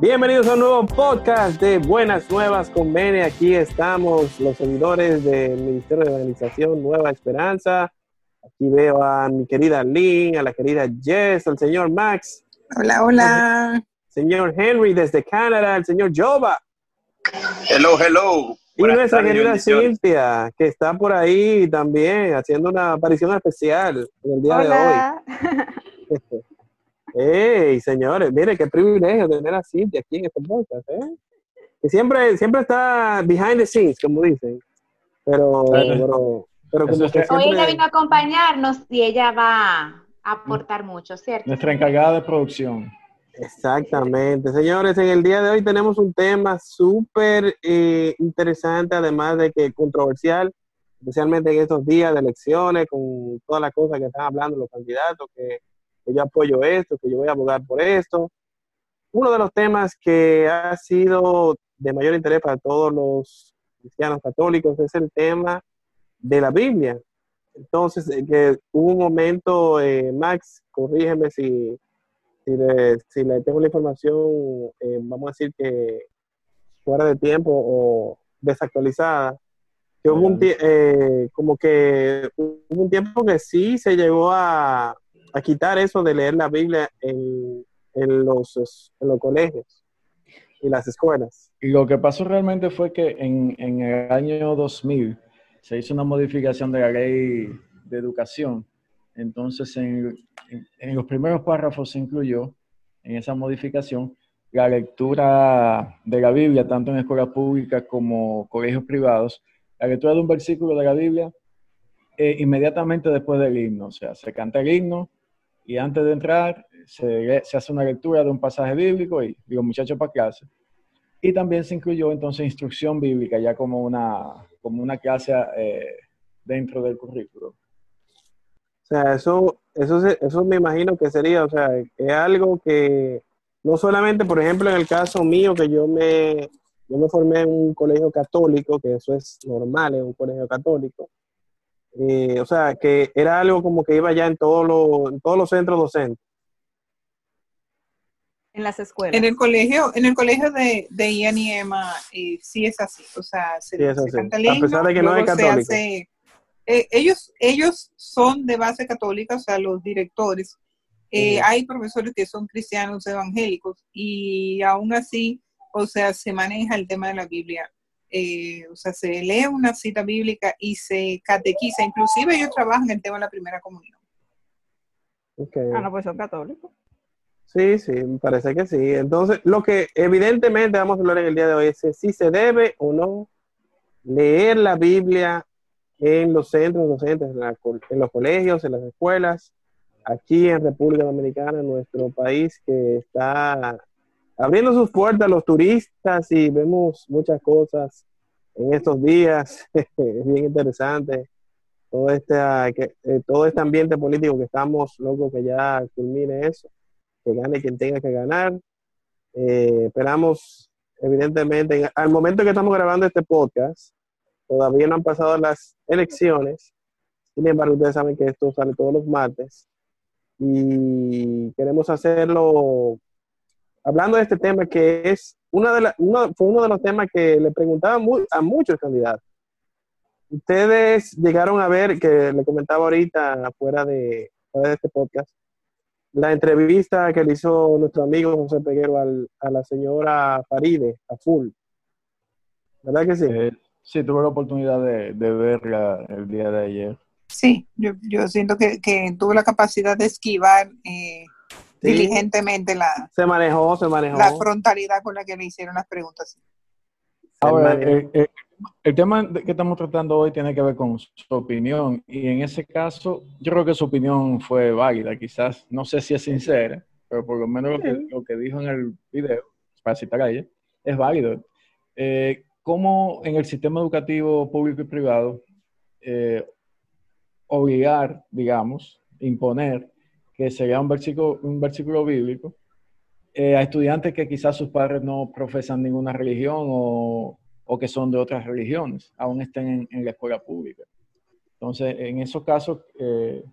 Bienvenidos a un nuevo podcast de Buenas Nuevas con Bene. Aquí estamos los seguidores del Ministerio de Organización Nueva Esperanza. Aquí veo a mi querida Lynn, a la querida Jess, al señor Max. Hola, hola. Señor Henry desde Canadá, el señor Jova. Hello, hello. Y nuestra querida Cintia, que está por ahí también haciendo una aparición especial en el día Hola. de hoy. ¡Ey, señores! Mire, qué privilegio tener a Cintia aquí en este podcast, ¿eh? Que siempre, siempre está behind the scenes, como dicen. Pero, pero, pero como que Hoy ella siempre... vino a acompañarnos y ella va a aportar mucho, ¿cierto? Nuestra encargada de producción. Exactamente. Señores, en el día de hoy tenemos un tema súper eh, interesante, además de que controversial, especialmente en estos días de elecciones, con todas las cosas que están hablando los candidatos, que, que yo apoyo esto, que yo voy a abogar por esto. Uno de los temas que ha sido de mayor interés para todos los cristianos católicos es el tema de la Biblia. Entonces, eh, que hubo un momento, eh, Max, corrígeme si, si, le, si le tengo la información, eh, vamos a decir que fuera de tiempo o desactualizada, que hubo un eh, como que hubo un tiempo que sí se llegó a, a quitar eso de leer la Biblia en, en los, en los colegios y las escuelas. Y lo que pasó realmente fue que en, en el año 2000 se hizo una modificación de la ley de educación. Entonces, en, los primeros párrafos se incluyó en esa modificación la lectura de la Biblia, tanto en escuelas públicas como colegios privados, la lectura de un versículo de la Biblia eh, inmediatamente después del himno. O sea, se canta el himno y antes de entrar se, hace una lectura de un pasaje bíblico y los muchachos para clase. Y también se incluyó entonces instrucción bíblica ya como una, como una clase eh, dentro del currículo. O sea, eso, eso, se- eso me imagino que sería, o sea, es algo que no solamente, por ejemplo, en el caso mío, que yo me, yo me formé en un colegio católico, que eso es normal en un colegio católico, eh, o sea, que era algo como que iba ya en, todos los en todos los centros docentes. En las escuelas. En el colegio, en el colegio de, de Ian y Emma, eh, sí es así. O sea, se, Sí, es se así. canta el A pesar de que no es luego se católico. hace- eh, ellos, ellos son de base católica, o sea, los directores. Eh. Hay profesores que son cristianos evangélicos y aún así, o sea, se maneja el tema de la Biblia. Eh, o sea, se lee una cita bíblica y se catequiza. Inclusive ellos trabajan el tema de la primera comunión. Ok. Ah, no, pues son católicos. Sí, sí, me parece que sí. Entonces, lo que evidentemente vamos a hablar en el día de hoy es si se debe o no leer la Biblia en los centros docentes, en, la en los colegios, en las escuelas, aquí en República Dominicana, en nuestro país que está abriendo sus puertas a los turistas y vemos muchas cosas en estos días. es bien interesante todo este, que, eh, todo este ambiente político que estamos locos que ya culmine eso que gane quien tenga que ganar. Eh, esperamos, evidentemente, en- al momento que estamos grabando este podcast, todavía no han pasado las elecciones. Sin embargo, ustedes saben que esto sale todos los martes. Y queremos hacerlo hablando de este tema que es uno, fue uno de los temas que le preguntaba mu- a muchos candidatos. Ustedes llegaron a ver, que le comentaba ahorita fuera de, este podcast, la entrevista que le hizo nuestro amigo José Peguero a la señora Faride, a Full. ¿Verdad que sí? Eh, sí, tuve la oportunidad de, de verla el día de ayer. Sí, yo, yo siento que, que tuvo la capacidad de esquivar eh, Sí. diligentemente la, Se manejó, se manejó. la frontalidad con la que le hicieron las preguntas. Ahora, eh, eh, el tema que estamos tratando hoy tiene que ver con su opinión y en ese caso yo creo que su opinión fue válida, quizás, no sé si es sincera, pero por lo menos lo que, Sí. lo que dijo en el video, para citar a ella, es válido. Eh, ¿Cómo en el sistema educativo público y privado eh, obligar, digamos, imponer que se lea un versículo, un versículo bíblico eh, a estudiantes que quizás sus padres no profesan ninguna religión o, o que son de otras religiones, aún estén en, en la escuela pública. Entonces, en esos casos, eh,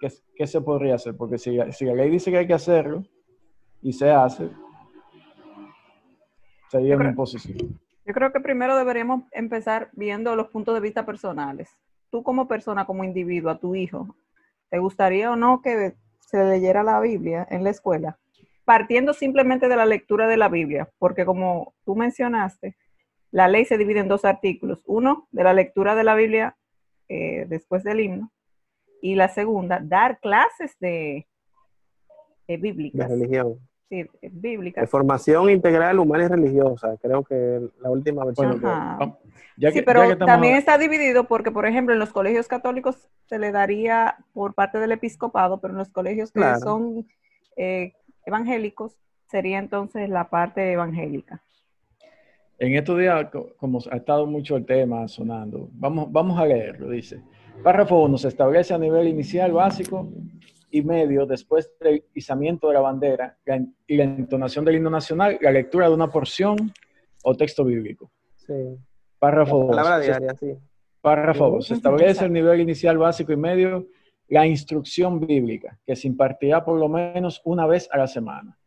¿qué, qué, se podría hacer? Porque si, si, la ley dice que hay que hacerlo y se hace, sería una imposición. Yo creo que primero deberíamos empezar viendo los puntos de vista personales. Tú como persona, como individuo, a tu hijo, ¿te gustaría o no que se leyera la Biblia en la escuela? Partiendo simplemente de la lectura de la Biblia, porque como tú mencionaste, la ley se divide en dos artículos. Uno, de la lectura de la Biblia eh, después del himno. Y la segunda, dar clases de, de bíblicas. De religión. Sí, bíblicas. De formación integral humana y religiosa. Creo que la última versión. Bueno, ya que, sí, pero ya que también está dividido porque, por ejemplo, en los colegios católicos se le daría por parte del episcopado, pero en los colegios que claro. son eh, evangélicos sería entonces la parte evangélica. En estos días, como ha estado mucho el tema sonando, vamos, vamos a leerlo, dice. Párrafo 1. Se establece a nivel inicial, básico y medio, después del izamiento de la bandera la, y la entonación del himno nacional, la lectura de una porción o texto bíblico. Sí. Párrafo 2. Palabra diaria, sí. Párrafo 2. Se establece el nivel inicial, básico y medio, la instrucción bíblica, que se impartirá por lo menos una vez a la semana.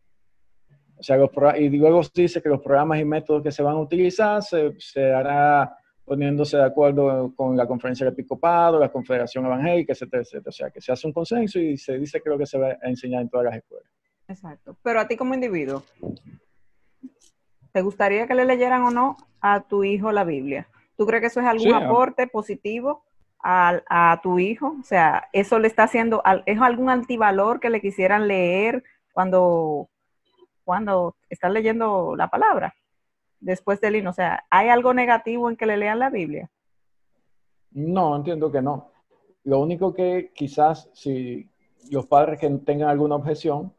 O sea, los y luego dice que los programas y métodos que se van a utilizar se, se hará poniéndose de acuerdo con la conferencia del episcopado, la confederación evangélica, etcétera, etcétera. O sea, que se hace un consenso y se dice que lo que se va a enseñar en todas las escuelas. Exacto. Pero a ti como individuo, ¿te gustaría que le leyeran o no a tu hijo la Biblia? ¿Tú crees que eso es algún sí, aporte positivo a, a, tu hijo? O sea, ¿eso le está haciendo, es algún antivalor que le quisieran leer cuando cuando están leyendo la palabra después del himno. O sea, ¿hay algo negativo en que le lean la Biblia? No, entiendo que no. Lo único que quizás si los padres que tengan alguna objeción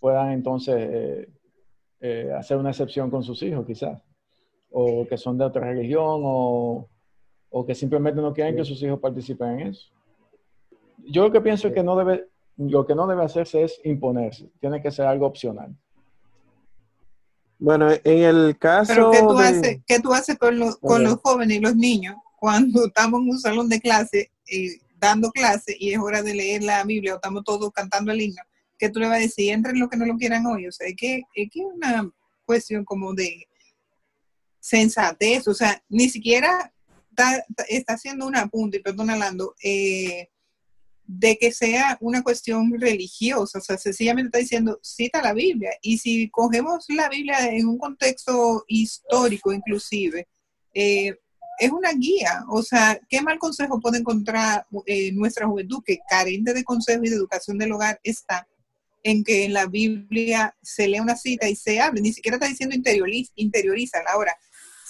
puedan entonces eh, eh, hacer una excepción con sus hijos, quizás. O que son de otra religión o, o que simplemente no quieren que sus hijos participen en eso. Yo lo que pienso es que no debe, lo que no debe hacerse es imponerse, tiene que ser algo opcional. Bueno, en el caso. Pero ¿qué tú, de... haces, ¿qué tú haces con, los, con los jóvenes y los niños cuando estamos en un salón de clase eh, dando clase y es hora de leer la Biblia o estamos todos cantando el himno? ¿Qué tú le vas a decir? Entren los que no lo quieran hoy. O sea, es que es que una cuestión como de sensatez. O sea, ni siquiera está, está haciendo un apunte, perdón, Alando, eh, de que sea una cuestión religiosa, o sea, sencillamente está diciendo, cita la Biblia. Y si cogemos la Biblia en un contexto histórico inclusive, eh, es una guía, o sea, ¿qué mal consejo puede encontrar eh, nuestra juventud que carente de consejo y de educación del hogar está en que en la Biblia se lea una cita y se hable, ni siquiera está diciendo interioriza. Ahora,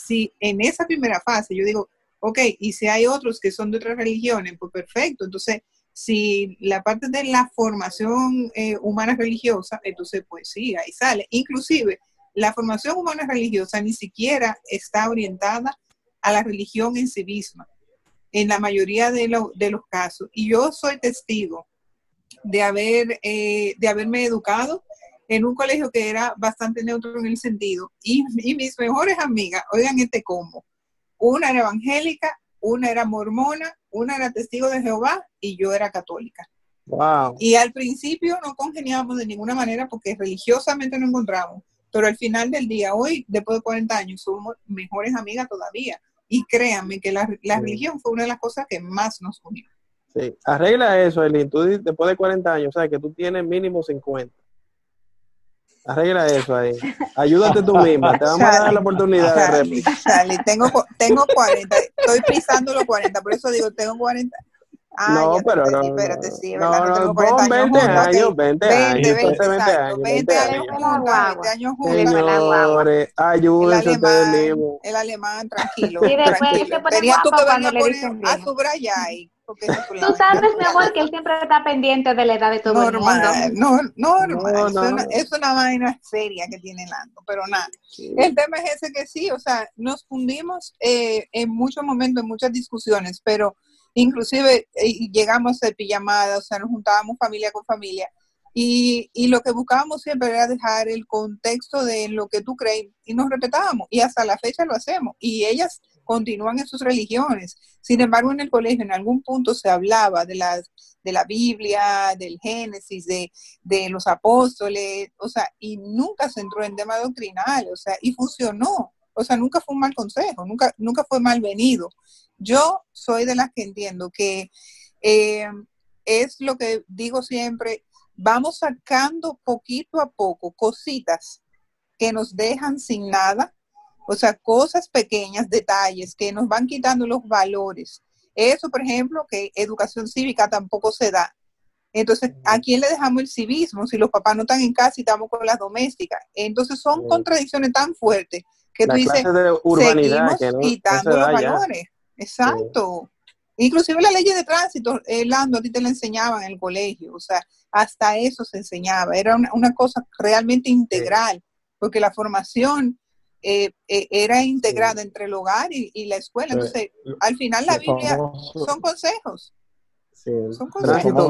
si en esa primera fase yo digo, ok, y si hay otros que son de otras religiones, pues perfecto, entonces si la parte de la formación eh, humana religiosa, entonces pues sí, ahí sale. Inclusive, la formación humana religiosa ni siquiera está orientada a la religión en sí misma, en la mayoría de, lo, de los casos. Y yo soy testigo de, haber, eh, de haberme educado en un colegio que era bastante neutro en el sentido. Y, y mis mejores amigas, oigan este combo, una era evangélica, una era mormona, una era testigo de Jehová y yo era católica. Wow. Y al principio no congeniábamos de ninguna manera porque religiosamente no encontramos, pero al final del día, hoy, después de 40 años, somos mejores amigas todavía. Y créanme que la, la sí. religión fue una de las cosas que más nos unió. Sí, arregla eso, Elin. Tú después de 40 años, o sea, que tú tienes mínimo 50. Arregla eso ahí. Ayúdate tú misma. Te vamos Charlie, a dar la oportunidad Charlie, de réplica. Charlie, tengo, tengo 40. Estoy pisando los 40. Por eso digo, tengo 40. Ah, no, pero no. Espérate, sí, no, no, no tengo 40 20 años, 20 20, años, 20, 20 años. 20 años, 20 años juntos. Señores, ayúdense ustedes mismos. El alemán, tranquilo. Y después tranquilo. se pone tú que guapo venir a cuando le poner a subrayar ahí. Tú sabes, mi amor, que él siempre está pendiente de la edad de todo el mundo. Normal, no, normal. No, Es, no. una, es una vaina seria que tiene Lando, pero nada. Sí. El tema es ese que sí, o sea, nos fundimos eh, en muchos momentos, en muchas discusiones, pero inclusive eh, llegamos a hacer pijamadas, o sea, nos juntábamos familia con familia, Y, y lo que buscábamos siempre era dejar el contexto de lo que tú crees y nos respetábamos y hasta la fecha lo hacemos. Y ellas continúan en sus religiones. Sin embargo, en el colegio en algún punto se hablaba de la, de la Biblia, del Génesis, de, de los apóstoles, o sea, y nunca se entró en tema doctrinal, o sea, y funcionó. O sea, nunca fue un mal consejo, nunca, nunca fue malvenido. Yo soy de las que entiendo que eh, es lo que digo siempre, vamos sacando poquito a poco cositas que nos dejan sin nada, o sea, cosas pequeñas, detalles que nos van quitando los valores. Eso, por ejemplo, que educación cívica tampoco se da. Entonces, ¿a quién le dejamos el civismo si los papás no están en casa y estamos con las domésticas? Entonces, son contradicciones tan fuertes que La tú dices, seguimos que no- no quitando los ya. Exacto. Inclusive la ley de tránsito, eh, Lando, a ti te la enseñaban en el colegio, o sea, hasta eso se enseñaba, era una, una cosa realmente integral, porque la formación eh, eh, era integrada entre el hogar y, y la escuela, entonces al final la Biblia famoso- son consejos, Sí, Son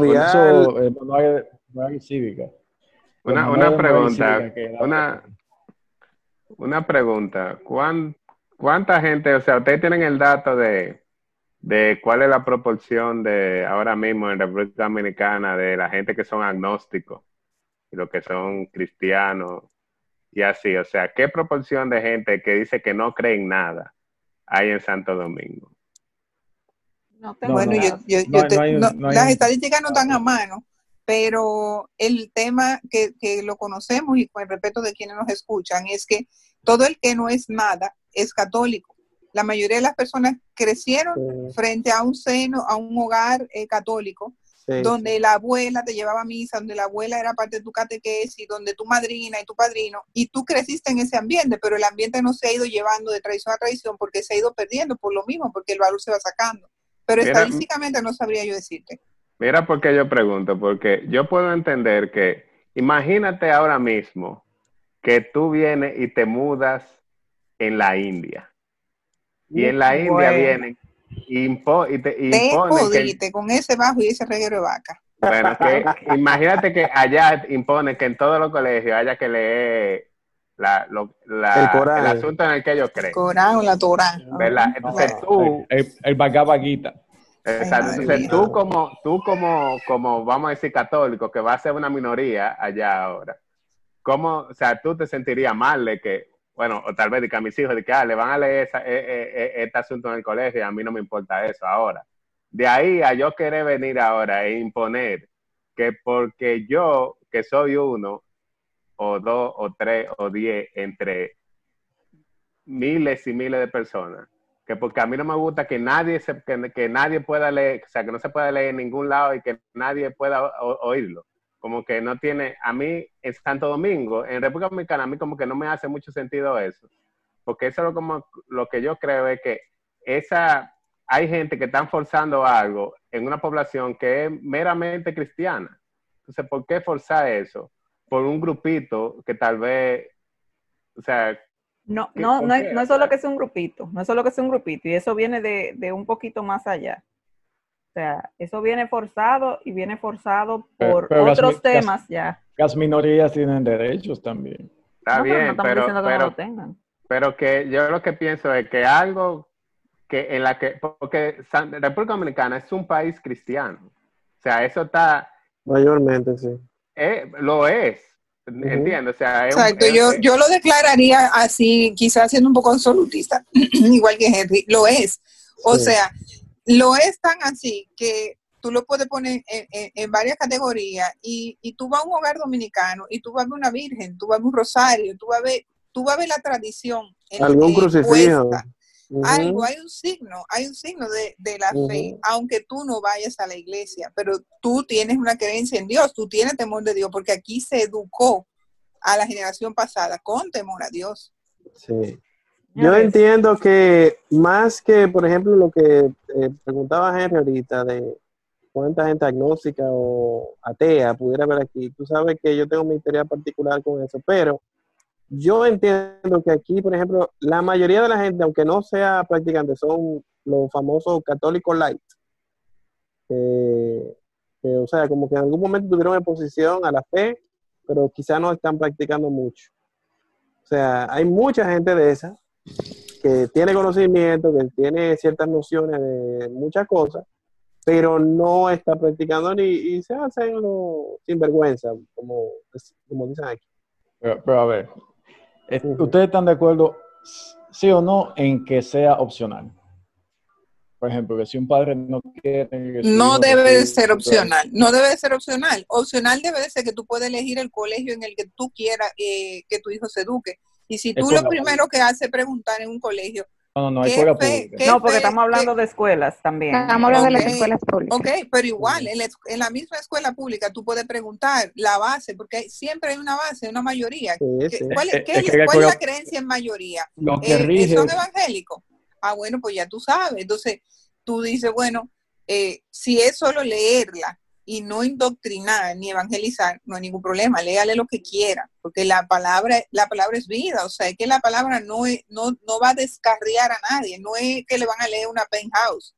vial. manual- manual cívica. Una, pregunta, una, una pregunta. ¿Cuán- ¿Cuánta gente, o sea, ustedes tienen el dato de, de cuál es la proporción de ahora mismo en República Dominicana de la gente que son agnósticos y los que son cristianos y así? O sea, ¿qué proporción de gente que dice que no cree en nada hay en Santo Domingo? No tengo Bueno, yo, yo- yo te- un- no- las estadísticas no están a mano, pero el tema que, que lo conocemos y con el respeto de quienes nos escuchan es que todo el que no es nada es católico. La mayoría de las personas crecieron Sí, frente a un seno, a un hogar eh, católico, sí, donde la abuela te llevaba a misa, donde la abuela era parte de tu catequesis, donde tu madrina y tu padrino, y tú creciste en ese ambiente, pero el ambiente no se ha ido llevando de tradición a tradición porque se ha ido perdiendo por lo mismo, porque el valor se va sacando. Pero Mira, estadísticamente no sabría yo decirte. Mira por qué yo pregunto, porque yo puedo entender que, imagínate ahora mismo que tú vienes y te mudas en la India. Y en la India Bueno. vienen y, impo- y te Te imponen que, jodiste con ese bajo y ese reguero de vaca. bueno, que imagínate que allá imponen que en todos los colegios haya que leer la, lo- la- El Corán. el asunto en el que ellos creen. Corán o la Torah. ¿verdad? Entonces No, tú, el, el, el Bhagavad Gita. Exacto. Entonces tú como, tú como, como, vamos a decir, católico, que va a ser una minoría allá ahora, ¿cómo, o sea, tú te sentirías mal de que, bueno, o tal vez de a mis hijos, de ah, le van a leer esa- eh, eh, eh, este asunto en el colegio y a mí no me importa eso ahora? De ahí a yo querer venir ahora e imponer que porque yo, que soy uno, o dos, o tres, o diez, entre miles y miles de personas, que porque a mí no me gusta que nadie se, que, nadie pueda leer, o sea, que no se pueda leer en ningún lado y que nadie pueda oírlo. Como que no tiene, a mí en Santo Domingo, en República Dominicana, a mí como que no me hace mucho sentido eso. Porque eso es como, lo que yo creo es que esa, hay gente que están forzando algo en una población que es meramente cristiana. Entonces, ¿por qué forzar eso? Por un grupito que tal vez, o sea, No, ¿Qué- no, no, es, no es solo que sea un grupito, no es solo que sea un grupito, y eso viene de, de un poquito más allá. O sea, eso viene forzado y viene forzado por pero otros las- temas ya. Las minorías tienen derechos también. está No, pero no bien, estamos pero, diciendo que no pero, lo tengan. pero que yo lo que pienso es que algo que en la que, porque San- República Dominicana es un país cristiano. O sea, eso está, mayormente, sí. eh, lo es, entiendo. O sea, es un- Exacto, es- yo, yo lo declararía así, quizás siendo un poco absolutista, igual que Henry, lo es. O Sí. sea, lo es tan así que tú lo puedes poner en, en- en varias categorías y, y tú vas a un hogar dominicano y tú vas a ver una virgen, tú vas a ver un rosario, tú vas a ver, tú vas a ver la tradición. en- Algún crucifijo. Algo, hay un signo, hay un signo de, de la fe, aunque tú no vayas a la iglesia, pero tú tienes una creencia en Dios, tú tienes temor de Dios, porque aquí se educó a la generación pasada con temor a Dios. Sí. Yo ves. entiendo que más que, por ejemplo, lo que eh, preguntaba Henry ahorita de cuánta gente agnóstica o atea pudiera haber aquí, tú sabes que yo tengo mi historia particular con eso, pero yo entiendo que aquí, por ejemplo, la mayoría de la gente, aunque no sea practicante, son los famosos católicos light. Eh, que, o sea, como que en algún momento tuvieron exposición a la fe, pero quizá no están practicando mucho. O sea, hay mucha gente de esa que tiene conocimiento, que tiene ciertas nociones de muchas cosas, pero no está practicando ni y se hacen lo sinvergüenza, como, como dicen aquí. Pero, pero a ver. ¿ustedes están de acuerdo, sí o no, en que sea opcional? Por ejemplo, que si un padre no quiere... que No debe ser opcional, no debe de ser opcional. Opcional debe de ser que tú puedes elegir el colegio en el que tú quieras eh, que tu hijo se eduque. Y si tú Escuela lo primero que haces es preguntar en un colegio, No, no, no, hay ¿Qué escuela fe- pública. qué No, porque fe- estamos hablando qué- de escuelas también. Estamos hablando de las escuelas públicas. ok, pero igual, en la, en la misma escuela pública tú puedes preguntar la base, porque siempre hay una base, una mayoría. Sí, ¿Qué- sí. ¿Cuál, Es- es, qué es es- que la cuál es la escuela- creencia en mayoría? Lo que eh, rige... ¿Son evangélicos? Ah, bueno, pues ya tú sabes. Entonces, tú dices, bueno, eh, si es solo leerla y no indoctrinar ni evangelizar, no hay ningún problema, léale lo que quiera, porque la palabra, la palabra es vida, o sea, es que la palabra no, es, no, no va a descarriar a nadie, no es que le van a leer una penthouse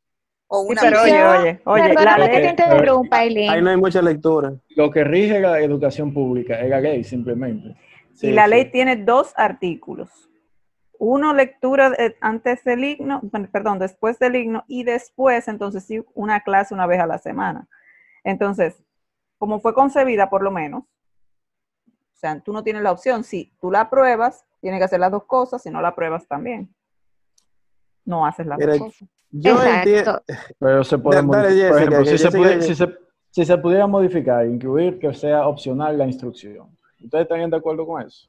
o Sí, una pero oye, oye, oye, la que te ley, interrumpa, Ahí no hay mucha lectura. Lo que rige la educación pública es la ley, simplemente. Sí, y la sí. ley tiene dos artículos. Uno, lectura de- antes del himno, perdón, después del himno, y después, entonces sí, una clase una vez a la semana. Entonces, como fue concebida, por lo menos, o sea, tú no tienes la opción. Si tú la apruebas, tienes que hacer las dos cosas, si no la apruebas también. No haces las Mira, dos cosas. Yo entiendo. Exacto. Pero se puede modificar. Si se, pudiera, modificar, incluir que sea opcional la instrucción. ¿Ustedes estarían de acuerdo con eso?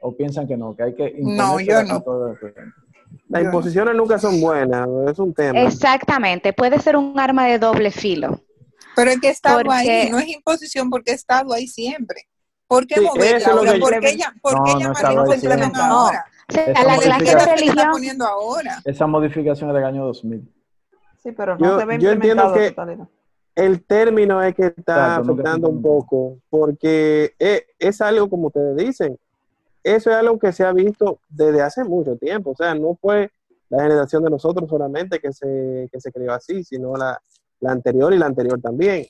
¿O piensan que no? Que hay que No, yo no. todo el estudiante? Las imposiciones nunca son buenas, es un tema. Exactamente. Puede ser un arma de doble filo. Pero es que he estado Porque- ahí, no es imposición porque he estado ahí siempre. ¿Por qué Sí, moverla ahora? que- ¿Por qué, ella, por No, qué siempre. ahora? O sea, Esa la ¿Por que se está religión, poniendo ahora? Esa modificación es del año 2000. Sí, pero no Yo- se ve yo entiendo que- totalidad. El término es que está afectando un poco, porque es, es algo como ustedes dicen, eso es algo que se ha visto desde hace mucho tiempo, o sea, no fue la generación de nosotros solamente que se, que se creó así, sino la, la anterior y la anterior también.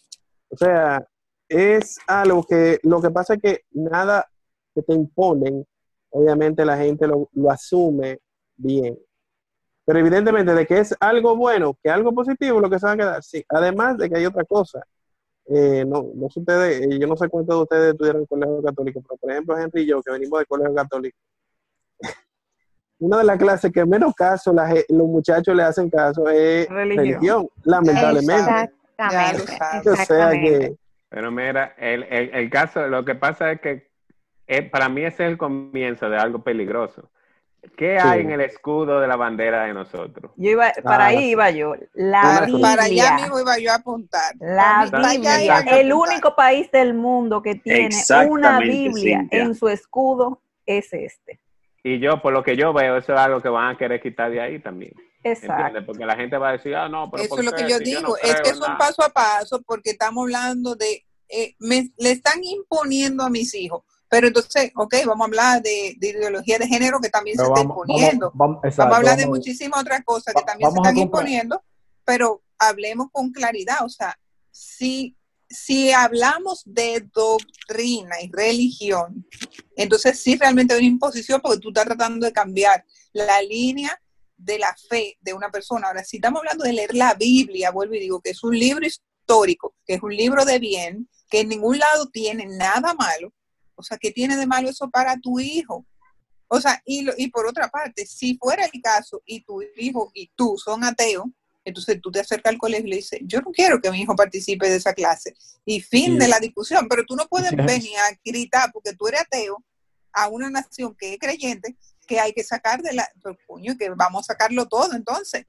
O sea, es algo que lo que pasa es que nada que te imponen, obviamente la gente lo, lo asume bien. Pero evidentemente de que es algo bueno, que algo positivo, lo que se va a quedar, sí. Además de que hay otra cosa. Eh, no, no sé ustedes, eh, yo no sé cuántos de ustedes estudiaron en colegio católico, pero por ejemplo Henry y yo, que venimos del colegio católico, una de las clases que menos caso la ge- los muchachos le hacen caso es Religión. religión, lamentablemente. Exactamente. O sea que Pero mira, el, el, el caso, lo que pasa es que eh, para mí ese es el comienzo de algo peligroso. ¿Qué Sí. hay en el escudo de la bandera de nosotros? Yo iba, para Ah, ahí sí. iba yo. La Biblia. Para allá mismo iba yo a apuntar. La Biblia, el apuntar. único país del mundo que tiene una Biblia Cintia. en su escudo es este. Y yo, por lo que yo veo, eso es algo que van a querer quitar de ahí también. Exacto. ¿Entiendes? Porque la gente va a decir, ah, no, pero Eso ¿por es lo qué? que yo Si digo, no es que es un nada". paso a paso porque estamos hablando de, eh, me, le están imponiendo a mis hijos, pero entonces, ok, vamos a hablar de, de ideología de género que también Pero se está vamos, imponiendo. vamos, vamos, exacto, vamos a hablar de vamos- muchísimas otras cosas que Va- también se están imponiendo, pero hablemos con claridad, o sea, si, si hablamos de doctrina y religión, entonces sí realmente hay una imposición porque tú estás tratando de cambiar la línea de la fe de una persona. Ahora, si estamos hablando de leer la Biblia, vuelvo y digo que es un libro histórico, que es un libro de bien, que en ningún lado tiene nada malo, o sea, ¿qué tiene de malo eso para tu hijo? O sea, y, lo- y por otra parte, si fuera el caso y tu hijo y tú son ateos, entonces tú te acercas al colegio y le dices, yo no quiero que mi hijo participe de esa clase. Y fin Sí. de la discusión, pero tú no puedes Sí. venir a gritar porque tú eres ateo a una nación que es creyente que hay que sacar de la, pues, coño, que vamos a sacarlo todo entonces.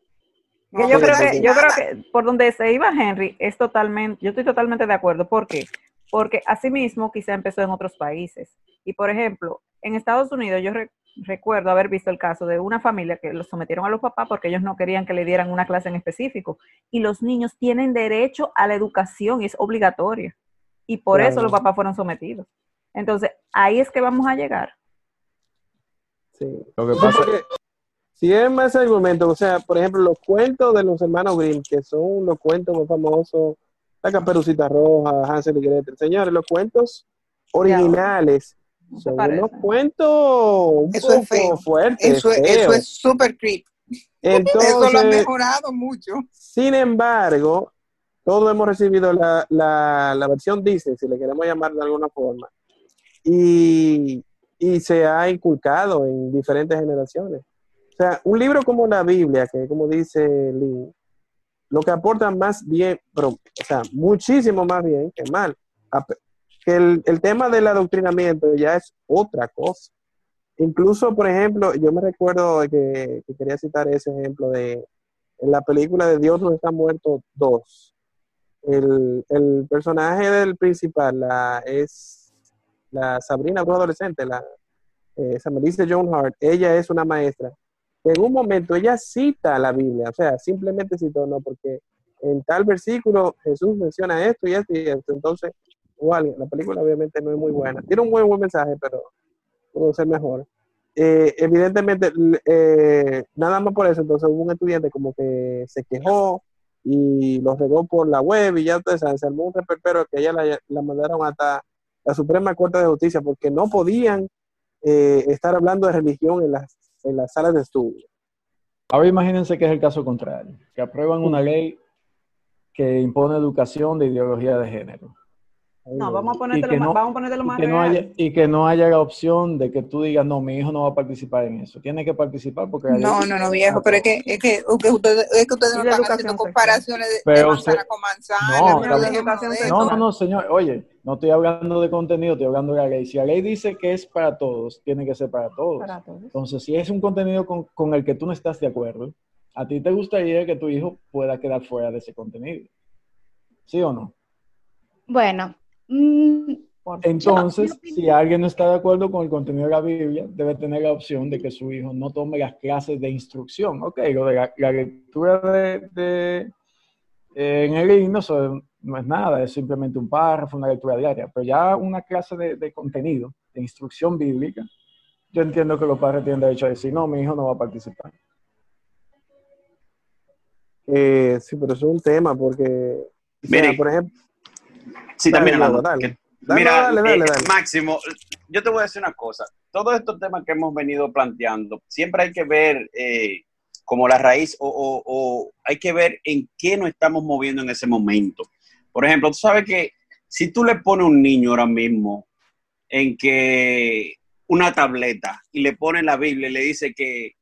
No yo creo que, yo creo que por donde se iba Henry es totalmente, yo estoy totalmente de acuerdo. ¿Por qué? Porque asimismo quizá empezó en otros países. Y por ejemplo, en Estados Unidos yo re- recuerdo haber visto el caso de una familia que los sometieron a los papás porque ellos no querían que le dieran una clase en específico. Y los niños tienen derecho a la educación y es obligatoria. Y por Claro. eso los papás fueron sometidos. Entonces, ahí es que vamos a llegar. sí. Lo que pasa porque si es más argumento, o sea, por ejemplo, los cuentos de los hermanos Grimm, que son los cuentos más famosos, La Caperucita Roja, Hansel y Gretel. Señores, los cuentos originales son parece. unos cuentos un Eso es poco feo. fuertes. Eso, es- eso es súper creep. Eso lo han Entonces, mejorado mucho. sin embargo, todos hemos recibido la, la, la versión Disney, si le queremos llamar de alguna forma, y, y se ha inculcado en diferentes generaciones. O sea, un libro como la Biblia, que como dice Lynn, lo que aporta más bien, pero, o sea, muchísimo más bien que mal. Que el, tema del adoctrinamiento ya es otra cosa. Incluso, por ejemplo, yo me recuerdo que, que quería citar ese ejemplo de la película de Dios no está muerto 2. El, personaje del principal es la Sabrina, una adolescente, la eh, Melissa Joan Hart. Ella es una maestra. En un momento ella cita la Biblia, o sea, simplemente citó, no, porque en tal versículo Jesús menciona esto y esto y esto. Entonces, la película obviamente no es muy buena. Tiene un muy buen mensaje, pero pudo ser mejor. Eh, evidentemente, eh, nada más por eso, entonces hubo un estudiante como que se quejó y lo regó por la web y ya saben, se armó un reperpero que ella la, la mandaron hasta la Suprema Corte de Justicia porque no podían eh, estar hablando de religión en las, en las salas de estudio. Ahora imagínense que es el caso contrario, que aprueban una ley que impone educación de ideología de género. No, vamos a ponértelo más, no- vamos a ponértelo Y más que, no real. haya, y que no haya la opción de que tú digas, no, mi hijo no va a participar en eso. Tiene que participar porque... No, no, no, viejo, pero es que, es que, es que ustedes, es que ustedes no están haciendo comparaciones de, de Pero manzana usted- con manzana. No, no, educación de No, no, no, señor. Oye, no estoy hablando de contenido, estoy hablando de la ley. Si la ley dice que es para todos, tiene que ser para todos. Para todos. Entonces, si es un contenido con, con el que tú no estás de acuerdo, a ti te gustaría que tu hijo pueda quedar fuera de ese contenido. ¿Sí o no? Bueno, mm, Entonces, Yo- si alguien no está de acuerdo con el contenido de la Biblia, debe tener la opción de que su hijo no tome las clases de instrucción. Ok, lo de la, la lectura de, de- eh, en el himno eso no es nada, es simplemente un párrafo, una lectura diaria. Pero ya una clase de, de contenido, de instrucción bíblica, yo entiendo que los padres tienen derecho a decir, no, mi hijo no va a participar. Eh, sí, pero eso es un tema porque, o sea, por ejemplo, Sí, Dale, también dale. que- Dale, mira, eh. Máximo, yo te voy a decir una cosa. Todos estos temas que hemos venido planteando, siempre hay que ver eh, como la raíz o, o- o hay que ver en qué nos estamos moviendo en ese momento. Por ejemplo, tú sabes que si tú le pones a un niño ahora mismo en que una tableta y le pones la Biblia y le dice que,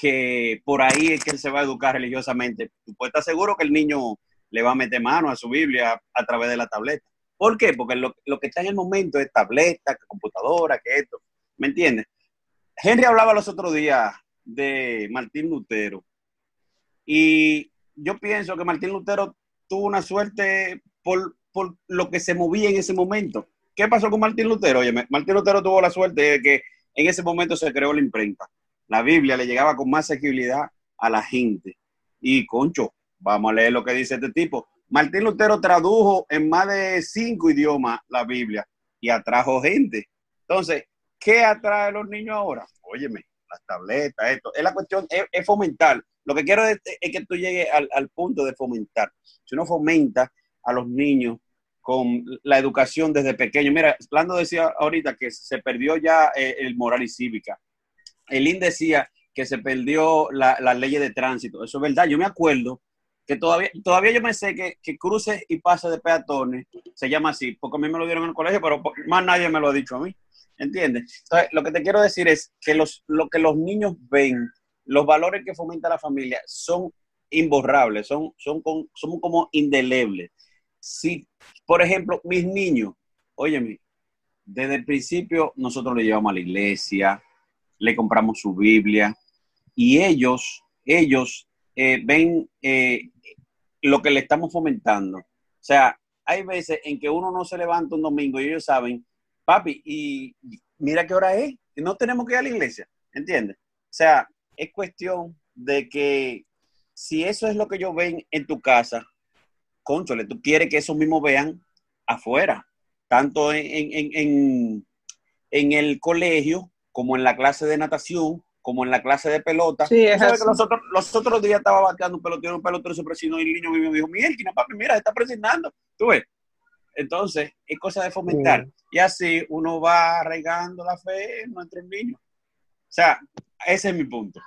que por ahí es que él se va a educar religiosamente, tú puedes estar seguro que el niño le va a meter mano a su Biblia a través de la tableta. ¿Por qué? Porque lo, lo que está en el momento es tableta, computadora, que esto. ¿Me entiendes? Henry hablaba los otros días de Martín Lutero. Y yo pienso que Martín Lutero tuvo una suerte por, por lo que se movía en ese momento. ¿Qué pasó con Martín Lutero? Oye, Martín Lutero tuvo la suerte de que en ese momento se creó la imprenta. La Biblia le llegaba con más asequibilidad a la gente. Y, concho, vamos a leer lo que dice este tipo. Martín Lutero tradujo en más de cinco idiomas la Biblia y atrajo gente. Entonces, ¿qué atrae a los niños ahora? Óyeme, las tabletas, esto. Es la cuestión, es, fomentar. Lo que quiero es, que tú llegues al, punto de fomentar. Si uno fomenta a los niños con la educación desde pequeño. Mira, Lando decía ahorita que se perdió ya eh, el moral y cívica. Elín decía que se perdió la, la ley de tránsito. Eso es verdad. Yo me acuerdo que todavía, todavía yo me sé que, que cruces y pases de peatones se llama así, porque a mí me lo dieron en el colegio, pero más nadie me lo ha dicho a mí. ¿Entiendes? Entonces, lo que te quiero decir es que los, lo que los niños ven, los valores que fomenta la familia son imborrables, son, son, son como indelebles. Si, por ejemplo, mis niños, óyeme, desde el principio nosotros le llevamos a la iglesia, le compramos su Biblia y ellos, ellos eh, ven eh, lo que le estamos fomentando. O sea, hay veces en que uno no se levanta un domingo y ellos saben, papi, y mira qué hora es, no tenemos que ir a la iglesia, ¿entiendes? O sea, es cuestión de que si eso es lo que ellos ven en tu casa, conchole, tú quieres que esos mismos vean afuera, tanto en, en, en, en, el colegio como en la clase de natación, como en la clase de pelota. Sí, es ¿Sabes así. que los, otros, los otros días estaba bateando un pelotero, un pelotero se presionó y el niño mío me dijo, mira, papi, mira, se está presionando. ¿Tú ves? Entonces, es cosa de fomentar. Sí. Y así uno va arraigando la fe en nuestros niños. O sea, ese es mi punto.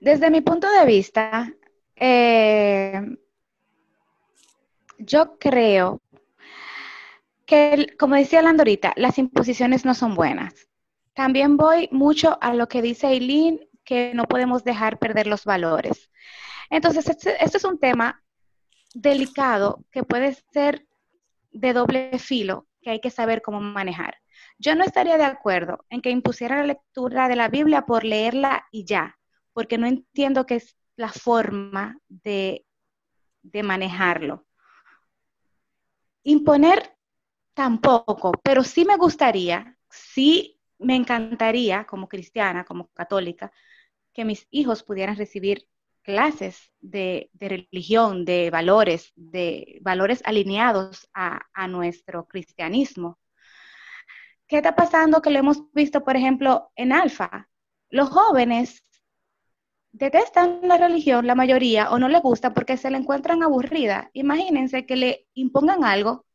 Desde mi punto de vista, eh, yo creo que, el- como decía Lando ahorita, las imposiciones no son buenas. También voy mucho a lo que dice Eileen, que no podemos dejar perder los valores. Entonces, este, este es un tema delicado que puede ser de doble filo, que hay que saber cómo manejar. Yo no estaría de acuerdo en que impusiera la lectura de la Biblia por leerla y ya, porque no entiendo qué es la forma de, de manejarlo. Imponer tampoco, pero sí me gustaría, sí me encantaría como cristiana, como católica, que mis hijos pudieran recibir clases de, religión, de valores, de valores alineados a, a nuestro cristianismo. ¿Qué está pasando que lo hemos visto, por ejemplo, en Alfa? Los jóvenes detestan la religión, la mayoría, o no les gusta porque se la encuentran aburrida. Imagínense que le impongan algo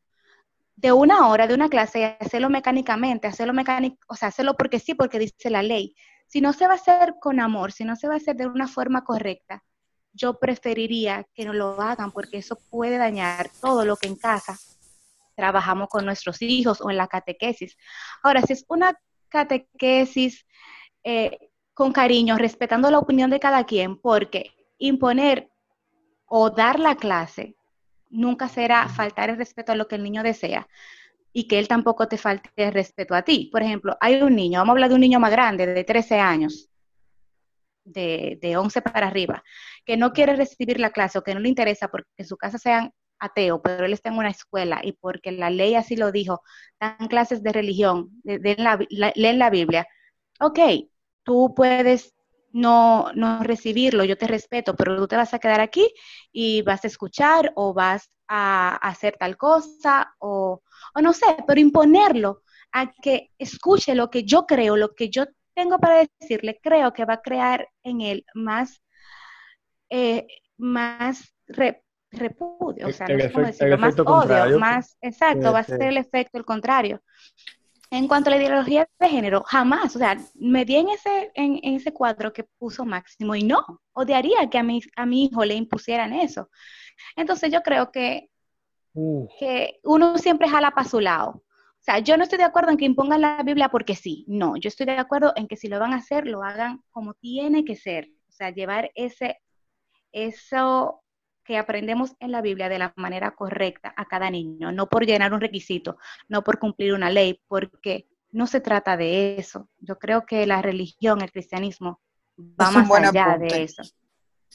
de una hora, de una clase, y hacerlo mecánicamente, hacerlo mecánico, o sea, hacerlo porque sí, porque dice la ley. Si no se va a hacer con amor, si no se va a hacer de una forma correcta, yo preferiría que no lo hagan porque eso puede dañar todo lo que en casa trabajamos con nuestros hijos o en la catequesis. Ahora, si es una catequesis eh, con cariño, respetando la opinión de cada quien, porque imponer o dar la clase nunca será faltar el respeto a lo que el niño desea y que él tampoco te falte el respeto a ti. Por ejemplo, hay un niño, vamos a hablar de un niño más grande, de 13 años, de, de 11 para arriba, que no quiere recibir la clase o que no le interesa porque en su casa sean ateo, pero él está en una escuela y porque la ley así lo dijo, dan clases de religión, de, la, leen la Biblia. Ok, tú puedes no, no recibirlo, yo te respeto, pero tú te vas a quedar aquí y vas a escuchar o vas a hacer tal cosa o, o no sé, pero imponerlo a que escuche lo que yo creo, lo que yo tengo para decirle, creo que va a crear en él más, eh, más re, repudio, o sea, El no sé cómo efecto- decirlo, el más odio, contrario. más, exacto, va a ser el efecto, el contrario. En cuanto a la ideología de género, jamás, o sea, me di en ese, en, en ese cuadro que puso Máximo y no, odiaría que a mi, a mi hijo le impusieran eso. Entonces yo creo que, que uno siempre jala para su lado. O sea, yo no estoy de acuerdo en que impongan la Biblia porque sí, no, yo estoy de acuerdo en que si lo van a hacer, lo hagan como tiene que ser. O sea, llevar ese, eso que aprendemos en la Biblia de la manera correcta a cada niño, no por llenar un requisito, no por cumplir una ley, porque no se trata de eso. Yo creo que la religión, el cristianismo, va Es un más buen allá apunte. de eso.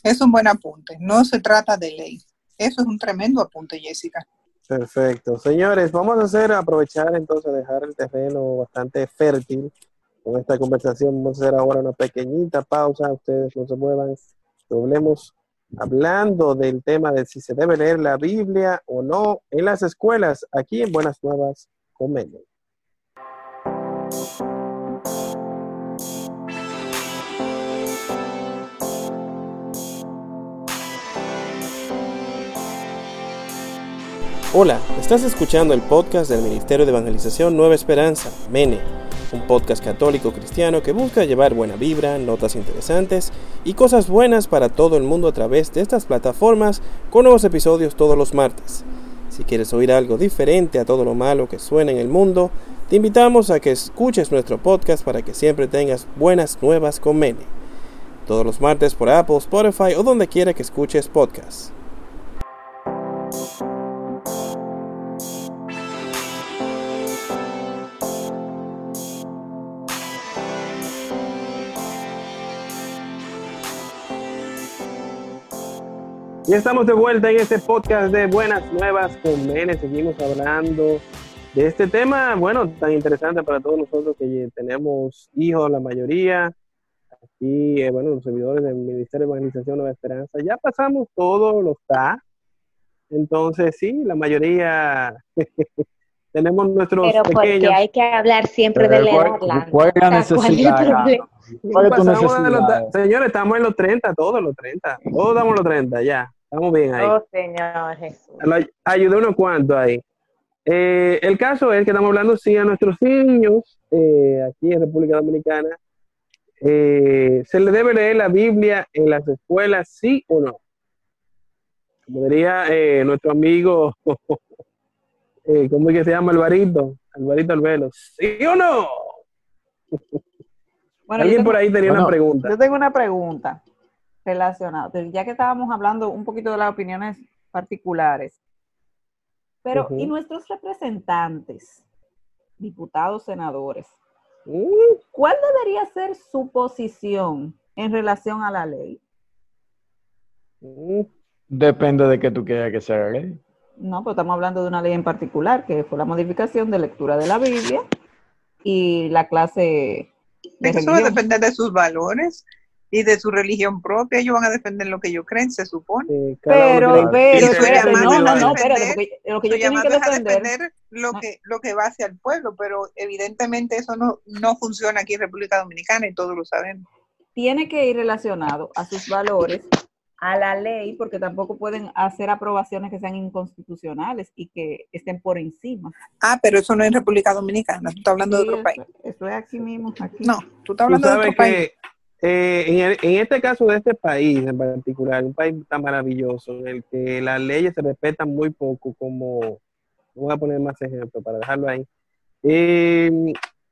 Es un buen apunte. No se trata de ley. Eso es un tremendo apunte, Jessica. Perfecto. Señores, vamos a hacer, aprovechar entonces, dejar el terreno bastante fértil con esta conversación. Vamos a hacer ahora una pequeñita pausa. Ustedes no se muevan. Hablemos hablando del tema de si se debe leer la Biblia o no en las escuelas, aquí en Buenas Nuevas con Mene. Hola, estás escuchando el podcast del Ministerio de Evangelización Nueva Esperanza, MENE, un podcast católico cristiano que busca llevar buena vibra, notas interesantes y cosas buenas para todo el mundo a través de estas plataformas con nuevos episodios todos los martes. Si quieres oír algo diferente a todo lo malo que suena en el mundo, te invitamos a que escuches nuestro podcast para que siempre tengas buenas nuevas con Mene. Todos los martes por Apple, Spotify o donde quiera que escuches podcasts. Y estamos de vuelta en este podcast de Buenas Nuevas con Mene. Seguimos hablando de este tema, bueno, tan interesante para todos nosotros que tenemos hijos, la mayoría. Aquí, eh, bueno, los servidores del Ministerio de Evangelización Nueva Esperanza. Ya pasamos todo lo está. Entonces, sí, la mayoría tenemos nuestros Pero porque pequeños. hay que hablar siempre de la ¿Cuál- edad, Lando. ¿Cuál es la O sea, ¿cuál es el necesidad? ¿Cuál es tu los- necesidad? señores, estamos en los 30, todos los 30. Todos damos los 30 ya. Estamos bien ahí. Oh, Señor Jesús. Ayudé unos cuantos ahí. Eh, el caso es que estamos hablando, sí, a nuestros niños eh, aquí en República Dominicana. eh, ¿Se le debe leer la Biblia en las escuelas, sí o no? Como diría eh, nuestro amigo, eh, ¿cómo es que se llama? Alvarito, Alvarito Albelo, ¿sí o no? Bueno, Alguien tengo- por ahí tenía Bueno, una pregunta. Yo tengo una pregunta relacionada, pero ya que estábamos hablando un poquito de las opiniones particulares, pero. ¿y nuestros representantes, diputados, senadores, Mm, cuál debería ser su posición en relación a la ley? mm. Depende de que tú quieras que sea la ley. No, pero estamos hablando de una ley en particular, que fue la modificación de lectura de la Biblia y la clase de Eso va a religión. depender de sus valores y de su religión propia. Ellos van a defender lo que ellos creen, se supone. Uno Pero, pero, llamado no, no, no, porque lo que ellos tienen que llamado es a defender, defender lo No. que, lo que va hacia el pueblo, pero evidentemente eso no, no funciona aquí en República Dominicana y todos lo sabemos. tiene que ir relacionado a sus valores, a la ley, porque tampoco pueden hacer aprobaciones que sean inconstitucionales y que estén por encima. Ah, pero eso no es en República Dominicana, tú estás hablando de Sí, otro país. eso, eso es aquí mismo, aquí. No, tú estás Tú hablando de sabes otro país. Eh, en, este caso de este país en particular, un país tan maravilloso en el que las leyes se respetan muy poco, como voy a poner más ejemplos para dejarlo ahí. Eh,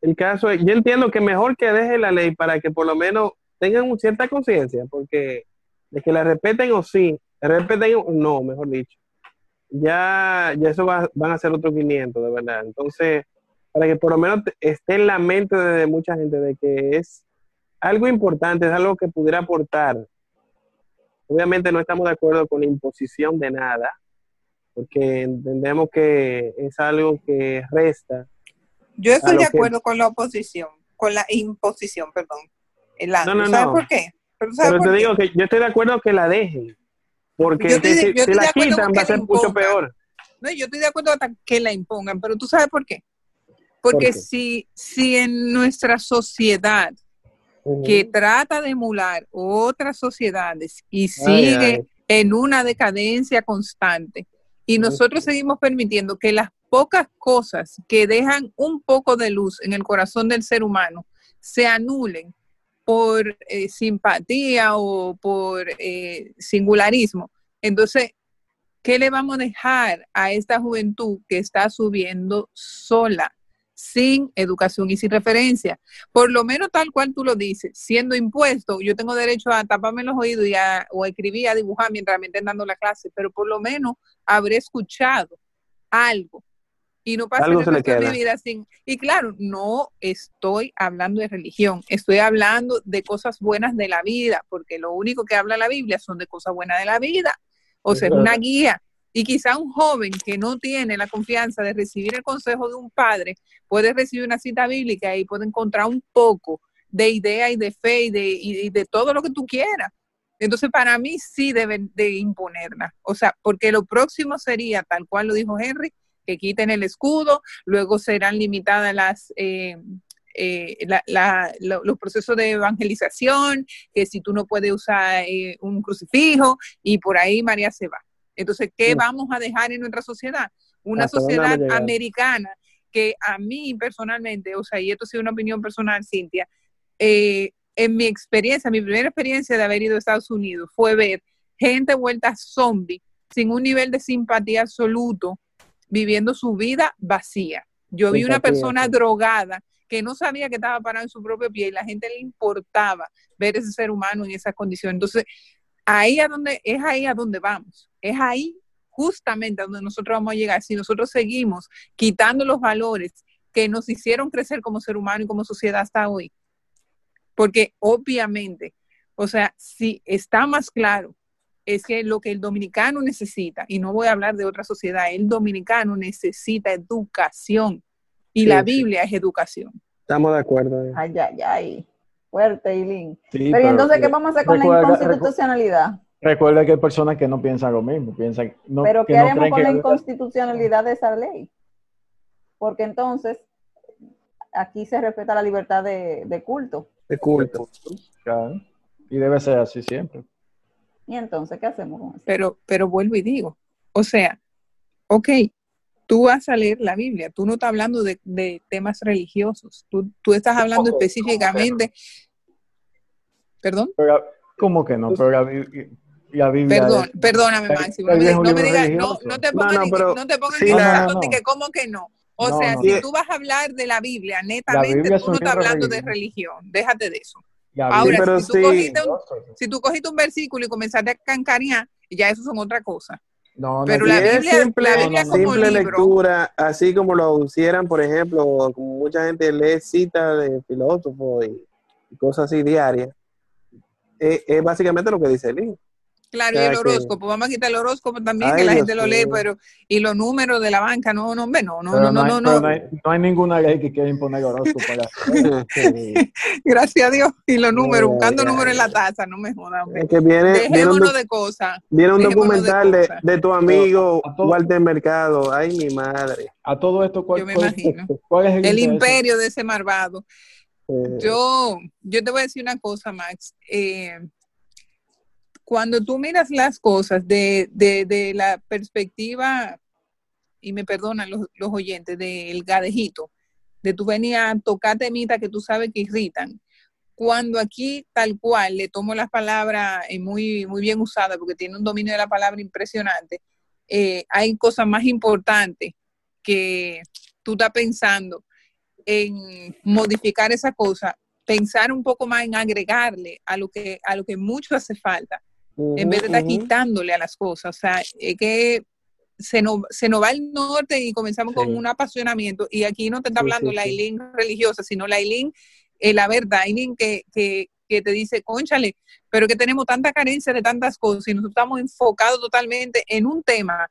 el caso yo entiendo que mejor que deje la ley para que por lo menos tengan un- cierta conciencia, porque de que la respeten o sí, la respeten o no, mejor dicho, ya, ya eso va- van a ser otros 500, de verdad. Entonces, para que por lo menos esté en la mente de mucha gente de que es algo importante, es algo que pudiera aportar. Obviamente no estamos de acuerdo con la imposición de nada, porque entendemos que es algo que resta. Yo estoy de que- acuerdo con la oposición, con la imposición, perdón. El No, no, ¿Sabes no. por qué? Pero, ¿sabes Pero te qué? digo que yo estoy de acuerdo que la dejen, porque Yo estoy de- si, yo la quitan va a ser la mucho peor. No, yo estoy de acuerdo hasta que la impongan, pero tú sabes por qué. Porque qué? si, si en nuestra sociedad Que trata de emular otras sociedades y sigue ay. en una decadencia constante y nosotros seguimos permitiendo que las pocas cosas que dejan un poco de luz en el corazón del ser humano se anulen por eh, simpatía o por eh, singularismo. Entonces, ¿qué le vamos a dejar a esta juventud que está subiendo sola, sin educación y sin referencia? Por lo menos tal cual tú lo dices, siendo impuesto, yo tengo derecho a taparme los oídos y a, o a escribir, a dibujar mientras me estén dando la clase, pero por lo menos habré escuchado algo y no pasa de mi vida sin... Y claro, no estoy hablando de religión, estoy hablando de cosas buenas de la vida, porque lo único que habla la Biblia son de cosas buenas de la vida. O sea, es una guía. Y quizá un joven que no tiene la confianza de recibir el consejo de un padre puede recibir una cita bíblica y puede encontrar un poco de idea y de fe y de, todo lo que tú quieras. Entonces, para mí sí deben de imponerla. O sea, porque lo próximo sería, tal cual lo dijo Henry, que quiten el escudo, luego serán limitadas las... eh, eh, la- la- lo- los procesos de evangelización, que si tú no puedes usar eh, un crucifijo y por ahí María se va. Entonces, ¿qué Sí. vamos a dejar en nuestra sociedad? Una ¿Hasta dónde sociedad americana que a mí personalmente, o sea, y esto ha sido una opinión personal, Cintia, eh, en mi experiencia, mi primera experiencia de haber ido a Estados Unidos fue ver gente vuelta zombie, sin un nivel de simpatía absoluto, viviendo su vida vacía. Yo vi una Simpatía, persona drogada que no sabía que estaba parado en su propio pie y la gente le importaba ver ese ser humano en esas condiciones. Entonces, ahí a donde, es ahí a donde vamos. Es ahí justamente a donde nosotros vamos a llegar. Si nosotros seguimos quitando los valores que nos hicieron crecer como ser humano y como sociedad hasta hoy. Porque obviamente, o sea, si está más claro, es que lo que el dominicano necesita, y no voy a hablar de otra sociedad, el dominicano necesita educación. Y Sí, la sí. Biblia es educación. Estamos de acuerdo. eh. Ay, ay, ay. Fuerte, Eileen. Sí, Pero ¿y entonces, ¿qué vamos a hacer con la inconstitucionalidad? Recuerda que hay personas que no piensan lo mismo, piensan no, Pero que ¿qué no haremos con que la inconstitucionalidad de esa ley? Porque entonces aquí se respeta la libertad de, de culto. De culto. Claro. Y debe ser así siempre. Y entonces, ¿qué hacemos con eso? Pero, pero vuelvo y digo, o sea, ok, tú vas a leer la Biblia, tú no estás hablando de, de temas religiosos, tú, tú estás hablando ¿Cómo? específicamente, perdón, Pero, ¿Cómo que no? Pero la, Bi- la Biblia. perdón, es- perdóname, Máximo, no me, no digas, no, no te No, pongas no, ni- pero no te pongas sí, la- no, no. que cómo que no. O No, sea, no. si Sí. tú vas a hablar de la Biblia, La netamente, Biblia es tú no estás hablando de religión, déjate de eso. la Ahora, Biblia si tú sí. cogiste un, si tú cogiste un versículo y comenzaste a cancanear, ya eso son otra cosa. No, no, Pero la Biblia- simple, la Biblia como simple lectura, así como lo hicieran, por ejemplo, como mucha gente lee citas de filósofos y, y cosas así diarias. Es, es básicamente lo que dice el libro. Claro, y el que- horóscopo, vamos a quitar el horóscopo también, Ay, que la Dios gente lo lee, pero, y los números de la banca, no, no, hombre, no, no, Pero no, no, hay, no, no. no hay, no hay ninguna ley que quiera imponer horóscopo para gracias a Dios, y los números, buscando números en la taza, no me jodan. Es que viene, viene un, Dejémonos de cosas. viene un dejémonos documental de, tu amigo todo- Walter Mercado. Ay, mi madre. A todo esto, ¿cuál, Yo me cuál- imagino. cuál es el, imperio de ese malvado. Eh, Yo, yo te voy a decir una cosa, Max. Eh, cuando tú miras las cosas de, de, la perspectiva, y me perdonan los, los oyentes, del gadejito, de tú venir a tocar temitas que tú sabes que irritan. Cuando aquí, tal cual, le tomo las palabras eh, muy, muy bien usadas, porque tiene un dominio de la palabra impresionante, eh, hay cosas más importantes que tú estás pensando en modificar esa cosa, pensar un poco más en agregarle a lo que, a lo que mucho hace falta, en vez de estar quitándole a las cosas. O sea, es que se nos, se nos va el norte y comenzamos Sí. con un apasionamiento. Y aquí no te está hablando sí, la. Eileen religiosa, sino la Eileen, eh, la verdad, Eileen que, que, que te dice, conchale, pero que tenemos tanta carencia de tantas cosas y nosotros estamos enfocados totalmente en un tema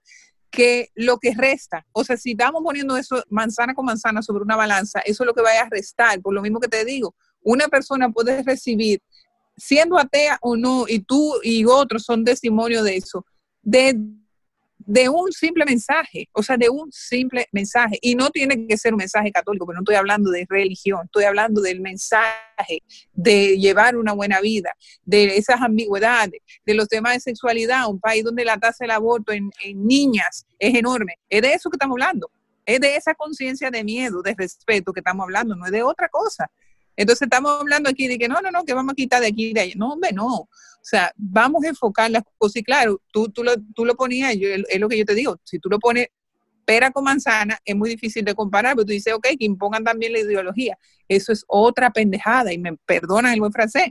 que lo que resta, o sea, si estamos poniendo eso manzana con manzana sobre una balanza, eso es lo que vaya a restar, por lo mismo que te digo, una persona puede recibir, siendo atea o no, y tú y otros son testimonio de eso, de, de un simple mensaje, o sea, de un simple mensaje, y no tiene que ser un mensaje católico, pero no estoy hablando de religión, estoy hablando del mensaje de llevar una buena vida, de esas ambigüedades, de los temas de sexualidad, un país donde la tasa del aborto en, en niñas es enorme. Es de eso que estamos hablando. Es de esa conciencia de miedo, de respeto que estamos hablando, no es de otra cosa. Entonces estamos hablando aquí de que no, no, no, que vamos a quitar de aquí y de allá. No, hombre, no. O sea, vamos a enfocar las cosas. Y claro, tú, tú, lo, tú lo ponías, yo, es lo que yo te digo, si tú lo pones pera con manzana, es muy difícil de comparar, pero tú dices, ok, que impongan también la ideología. Eso es otra pendejada, y me perdonan el buen francés.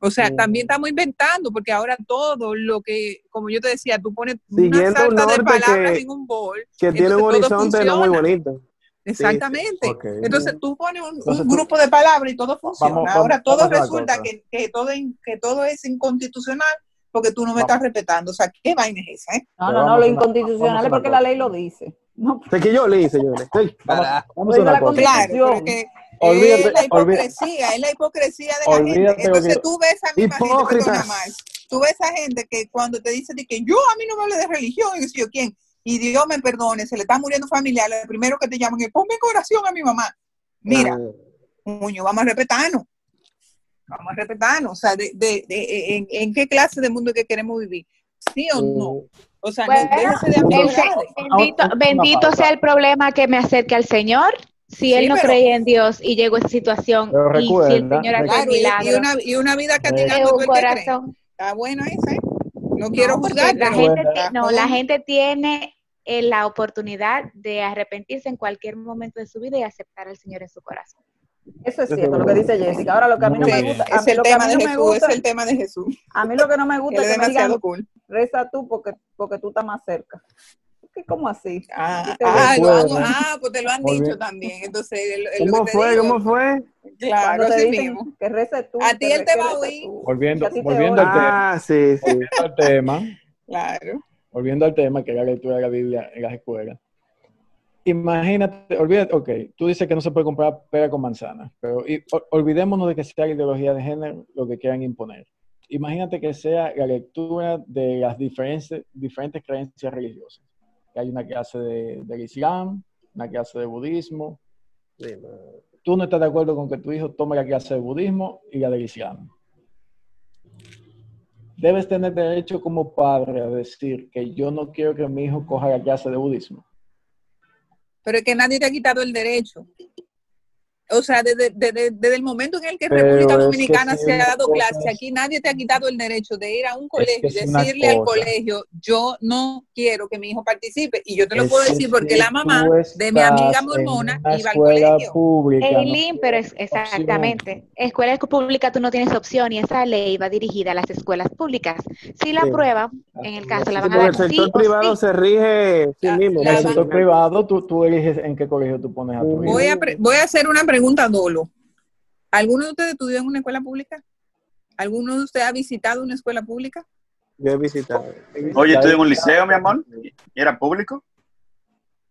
O sea, también estamos inventando, porque ahora todo lo que, como yo te decía, tú pones Siguiendo una un salsa de palabras que- en un bol. Que tiene un horizonte no muy bonito. Exactamente. Entonces tú pones un, Entonces, un tú- grupo de palabras y todo funciona. Vamos- Ahora vamos- todo vamos resulta que, que todo, in- que todo es inconstitucional porque tú no me Vamos. estás respetando. O sea, ¿qué vaina es esa? Eh? No, no, no, lo inconstitucional es porque la ley lo dice. No, que yo leí, señores. Sí. Vamos, Carajo. vamos a Oiga, una la cosa. Claro, Constitución. porque Olvídate- es la hipocresía, es la hipocresía de la Olvídate gente. Entonces tú ves a misma gente, Max, tú ves a gente que cuando te dicen de que yo a mí no me hable de religión, y yo quién, y Dios me perdone, se le está muriendo familiar, lo primero que te llaman es ponme corazón a mi mamá. Mira, Muño, vamos a respetarnos. Vamos a respetarnos. O sea, de, de- de- en, en qué clase de mundo que queremos vivir? ¿Sí o no? mm, O sea, Bueno, de bendito, bendito sea el problema que me acerque al Señor. Si Sí, él no pero- creía en Dios y llegó a esa situación, y si el Señor Claro, y, y una, y una vida todo un cree. corazón. Está bueno esa, ¿eh? No quiero porque juzgar, la pero gente, no, la gente tiene eh, la oportunidad de arrepentirse en cualquier momento de su vida y aceptar al Señor en su corazón. Eso es cierto, lo que dice Jessica. Ahora lo que a mí no me gusta, a es mí el lo que a tema mí de no me Jesús, gusta, es el tema de Jesús. a mí lo que no me gusta es es que me demasiado digan, cool. reza tú porque, porque tú estás más cerca. ¿Qué, ¿Cómo así? Ah, ah, digo, lo han- Recuerda. ah, pues te lo han dicho también. Entonces, el- el- lo ¿Cómo fue? digo, ¿Cómo fue? Claro, así mismo. que tú. A ti él te va a oír. Volviendo, al tema, Ah, sí, sí. volviendo al tema, Claro. volviendo al tema, que es la lectura de la Biblia en las escuelas. Imagínate, olvídate, ok, tú dices que no se puede comprar pera con manzana, pero y- ol- olvidémonos de que sea la ideología de género lo que quieran imponer. Imagínate que sea la lectura de las diferentes, diferentes creencias religiosas. Que hay una clase de, del Islam, una clase de budismo. Sí, no. Tú no estás de acuerdo con que tu hijo tome la clase de budismo y la del Islam. debes tener derecho como padre a decir que yo no quiero que mi hijo coja la clase de budismo. Pero es que nadie te ha quitado el derecho. O sea, desde, desde- desde el momento en el que Pero República es que Dominicana se ha dado clase, es- aquí nadie te ha quitado el derecho de ir a un colegio que y es una decirle al colegio, yo no quiero que mi hijo participe. Y yo te lo Es puedo decir porque la mamá de mi amiga mormona iba al colegio. pública, no Eileen, pero es exactamente. Escuela pública tú no tienes opción y esa ley va dirigida a las escuelas públicas. Si la Sí. aprueban, en el caso la Sí, van a porque dar el sector privado sí. se rige sí mismo. la En el van- sector privado, tú, tú eliges en qué colegio tú pones a tu hijo. Voy a, pre- voy a hacer una pregunta dolo. ¿Alguno de ustedes estudió en una escuela pública? ¿Alguno de ustedes ha visitado una escuela pública? Yo he visitado. Oye, estudié en un liceo, mi amor, y era público.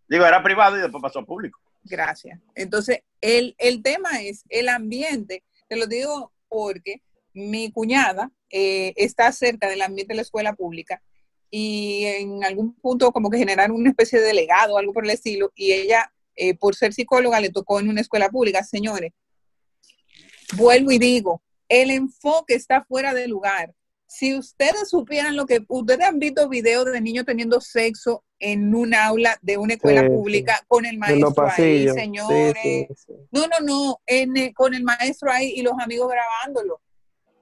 Digo, era privado y después pasó a público. Gracias. Entonces, el, el tema es el ambiente. Te lo digo porque mi cuñada eh, está cerca del ambiente de la escuela pública y en algún punto como que generaron una especie de delegado o algo por el estilo y ella, eh, por ser psicóloga, le tocó en una escuela pública. Señores, vuelvo y digo, el enfoque está fuera de lugar. Si ustedes supieran lo que ustedes han visto videos de niños teniendo sexo en un aula de una escuela Sí, sí. pública con el maestro ahí, señores. sí. No, no, no, en, eh, con el maestro ahí y los amigos grabándolo.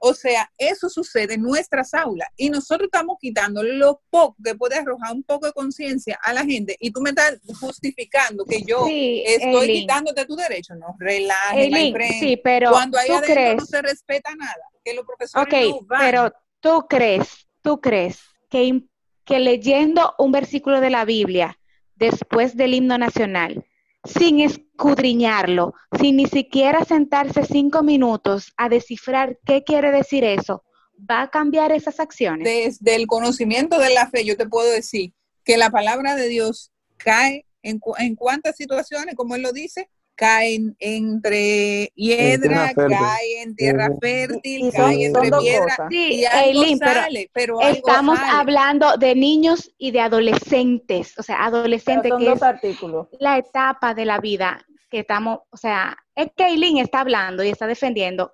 O sea, eso sucede en nuestras aulas y nosotros estamos quitando lo poco que puede arrojar un poco de conciencia a la gente y tú me estás justificando que yo Sí, estoy Eileen. quitándote tu derecho. No, friend. sí, pero Cuando tú adentro crees, no se respeta nada, que los profesores ok, no van. pero tú crees, tú crees que, que leyendo un versículo de la Biblia después del himno nacional, sin escudriñarlo, sin ni siquiera sentarse cinco minutos a descifrar qué quiere decir eso, va a cambiar esas acciones. desde el conocimiento de la fe, yo te puedo decir que la palabra de Dios cae en, cu- en cuántas situaciones, como él lo dice, cae en- entre hiedra, tierra fértil. cae en tierra fértil, Y- cae entre piedra. Sí, y algo Eileen, pero sale, pero, algo estamos sale. hablando de niños y de adolescentes, o sea, adolescentes que es artículos. la etapa de la vida que estamos, o sea, es que Eileen está hablando y está defendiendo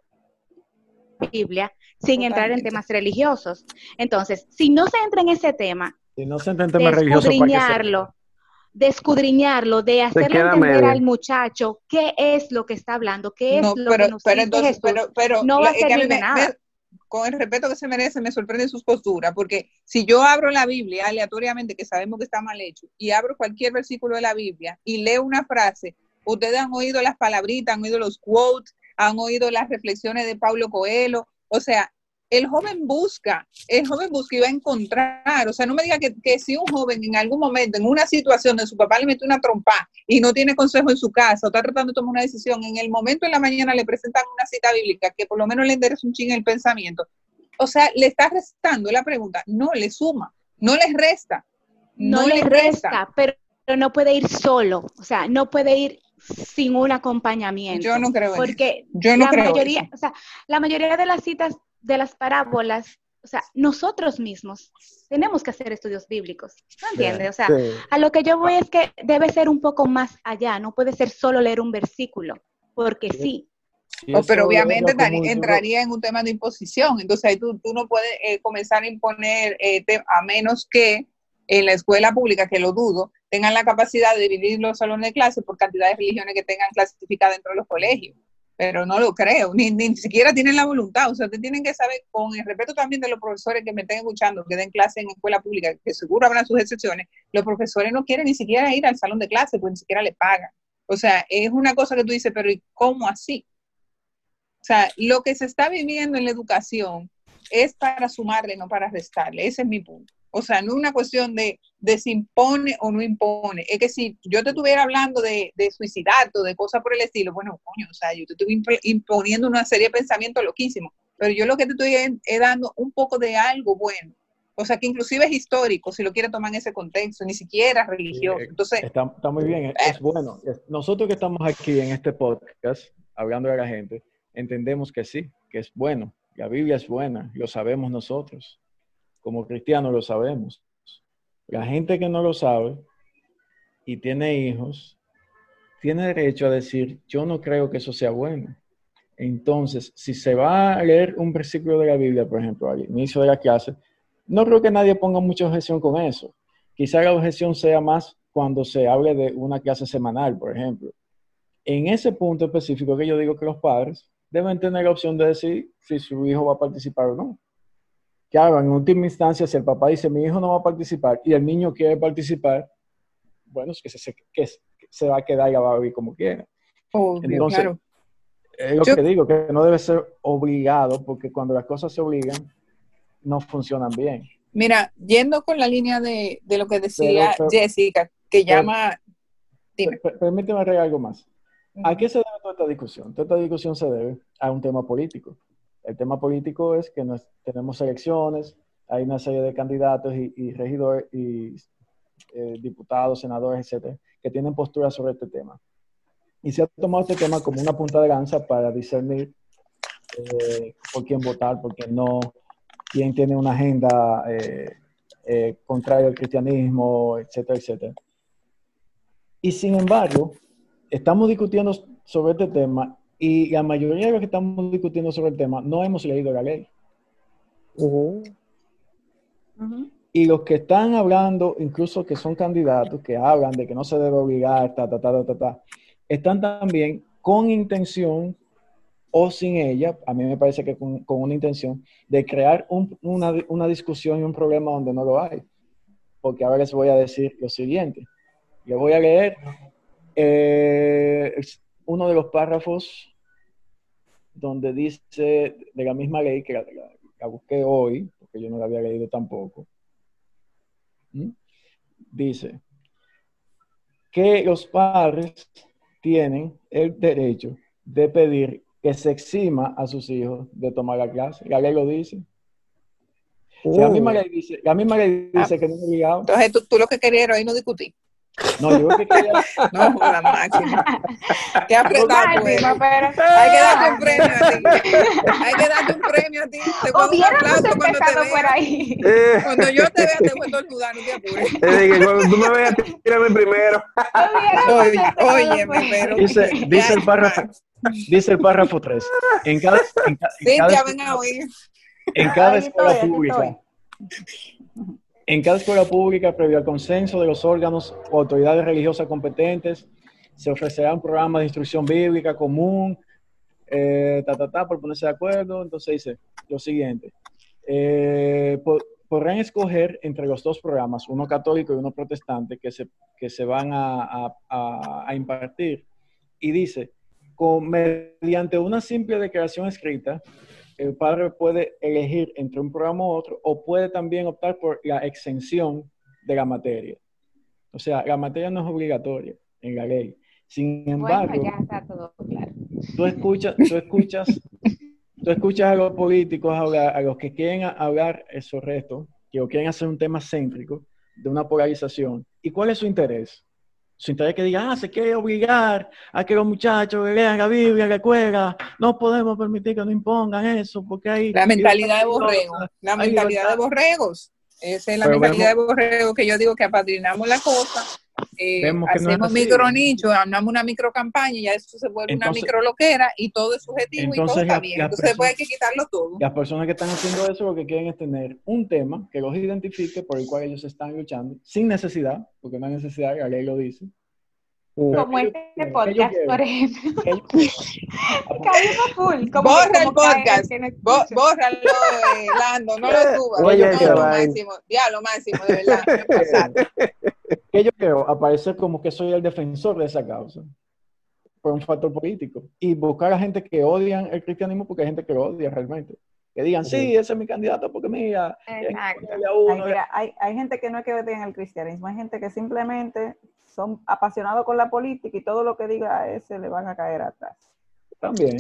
la Biblia sin entrar en temas religiosos. Entonces, si no se entra en ese tema, Si no se entiende de tema religioso, ¿para qué se- escudriñarlo, de escudriñarlo, de hacerle entender medio. al muchacho qué es lo que está hablando, qué es No, lo pero, que nos pero dice entonces, Jesús. pero, pero no va a es que a mí servir de me- nada. me- con el respeto que se merece, me sorprende sus posturas, porque si yo abro la Biblia aleatoriamente, que sabemos que está mal hecho, y abro cualquier versículo de la Biblia y leo una frase, ustedes han oído las palabritas, han oído los quotes, han oído las reflexiones de Pablo Coelho, o sea, el joven busca, el joven busca y va a encontrar, o sea, no me diga que, que si un joven en algún momento, en una situación de su papá le mete una trompa y no tiene consejo en su casa o está tratando de tomar una decisión, en el momento en la mañana le presentan una cita bíblica que por lo menos le endereza un ching el pensamiento. O sea, le está restando la pregunta, no le suma, no le resta, no, no, le resta, resta. pero, pero no puede ir solo, o sea, no puede ir sin un acompañamiento. Yo no creo en eso. porque Yo no la creo mayoría, eso. o sea, la mayoría de las citas de las parábolas, o sea, nosotros mismos tenemos que hacer estudios bíblicos, ¿no entiendes? O sea, Sí. a lo que yo voy es que debe ser un poco más allá, no puede ser solo leer un versículo, porque sí, Oh, pero obviamente entraría en un tema de imposición. Entonces ahí tú, tú no puedes eh, comenzar a imponer, eh, te- a menos que en la escuela pública, que lo dudo, tengan la capacidad de dividir los salones de clase por cantidad de religiones que tengan clasificadas dentro de los colegios. Pero no lo creo, ni, ni siquiera tienen la voluntad. O sea, ustedes tienen que saber, con el respeto también de los profesores que me estén escuchando, que den clase en escuela pública, que seguro habrá sus excepciones, los profesores no quieren ni siquiera ir al salón de clase, pues ni siquiera le pagan. O sea, es una cosa que tú dices, pero ¿y cómo así? O sea, lo que se está viviendo en la educación es para sumarle, no para restarle. Ese es mi punto. O sea, no es una cuestión de, de si impone o no impone. Es que si yo te estuviera hablando de, de suicidarte o de cosas por el estilo, bueno, coño, o sea, yo te imp- imponiendo una serie de pensamientos loquísimos. Pero yo lo que te estoy es, es dando un poco de algo bueno. O sea, que inclusive es histórico, si lo quieres tomar en ese contexto, ni siquiera religioso. Entonces, Está, está muy bien, es, es bueno. Es- Nosotros que estamos aquí en este podcast, hablando de la gente, entendemos que sí, que es bueno. La Biblia es buena, lo sabemos nosotros. Como cristianos lo sabemos. La gente que no lo sabe y tiene hijos, tiene derecho a decir, yo no creo que eso sea bueno. Entonces, si se va a leer un versículo de la Biblia, por ejemplo, al inicio de la clase, no creo que nadie ponga mucha objeción con eso. Quizá la objeción sea más cuando se hable de una clase semanal, por ejemplo. En ese punto específico que yo digo que los padres deben tener la opción de decir si su hijo va a participar o no. Claro, en última instancia, si el papá dice mi hijo no va a participar y el niño quiere participar, bueno, es que se, que se va a quedar y va a vivir como quiera. Entonces, claro. es lo que digo, que no debe ser obligado, porque cuando las cosas se obligan, no funcionan bien. Mira, yendo con la línea de, lo que decía Jessica, que llama... Dime. Permíteme agregar algo más. ¿A qué se debe toda esta discusión? Toda esta discusión se debe a un tema político. El tema político es que nos, tenemos elecciones, hay una serie de candidatos y, regidores y eh, diputados, senadores, etcétera, que tienen posturas sobre este tema. Y se ha tomado este tema como una punta de lanza para discernir eh, por quién votar, por quién no, quién tiene una agenda eh, contraria al cristianismo, etcétera, etcétera. Y sin embargo, estamos discutiendo sobre este tema y la mayoría de los que estamos discutiendo sobre el tema no hemos leído la ley. Y los que están hablando, incluso que son candidatos, que hablan de que no se debe obligar, ta, ta, ta, ta, ta, están también con intención o sin ella, a mí me parece que con, una intención de crear una, discusión y un problema donde no lo hay. Porque ahora les voy a decir lo siguiente. Les voy a leer eh, uno de los párrafos donde dice de la misma ley que la, busqué hoy, porque yo no la había leído tampoco. ¿Mm? Dice que los padres tienen el derecho de pedir que se exima a sus hijos de tomar la clase. La ley lo dice. la misma uh. ley dice, la misma ley dice ah. que no es obligado. Entonces tú, tú, lo que querías era ahí no discutir. No, yo que quería. No, la máxima. Qué apretado, pues. Hay que darte un premio a ti. Hay que darte un premio a ti. Te pongo un aplauso cuando te vea. Por ahí. Eh. Cuando yo te vea, te a tornudar, no te apures. que cuando tú me veas, tírame primero. Oye, oye, pero. Dice, dice el párrafo. Dice el párrafo 3. En cada, en, en cada, ven a oír. En cada escuela pública. En cada escuela pública, previo al consenso de los órganos o autoridades religiosas competentes, se ofrecerá un programa de instrucción bíblica común, eh, ta, ta, ta, por ponerse de acuerdo. Entonces dice lo siguiente. Eh, podrán escoger entre los dos programas, uno católico y uno protestante, que se, que se van a, a, a impartir. Y dice, con, mediante una simple declaración escrita, el padre puede elegir entre un programa u otro o puede también optar por la exención de la materia. O sea, la materia no es obligatoria en la ley. Sin embargo, tú escuchas, tú escuchas, tú escuchas a los políticos hablar, a los que quieren hablar esos restos, que quieren hacer un tema céntrico de una polarización. ¿Y cuál es su interés? Su interés que diga, ah, se quiere obligar a que los muchachos lean la Biblia la escuela, no podemos permitir que nos impongan eso, porque hay... La mentalidad de borregos, la mentalidad de borregos. Esa es la mentalidad de borregos que yo digo que apadrinamos la cosa eh, hacemos micro nicho, armamos una micro campaña y ya eso se vuelve una micro loquera y todo es subjetivo y todo está bien. Entonces después hay que quitarlo todo. Las personas que están haciendo eso lo que quieren es tener un tema que los identifique por el cual ellos están luchando sin necesidad, porque no hay necesidad, la ley lo dice, como este podcast, por ejemplo. full. Borra el podcast. Bórralo, eh, Lando, no lo subas. Oye, lo máximo. Ya, lo máximo, de verdad. que yo quiero aparecer como que soy el defensor de esa causa por un factor político. Y buscar a gente que odian el cristianismo porque hay gente que lo odia realmente. Que digan, sí, ese es mi candidato porque mira, hay, hay, gente que no es que odian el cristianismo, hay gente que simplemente son apasionados con la política y todo lo que diga a ese le van a caer atrás. También,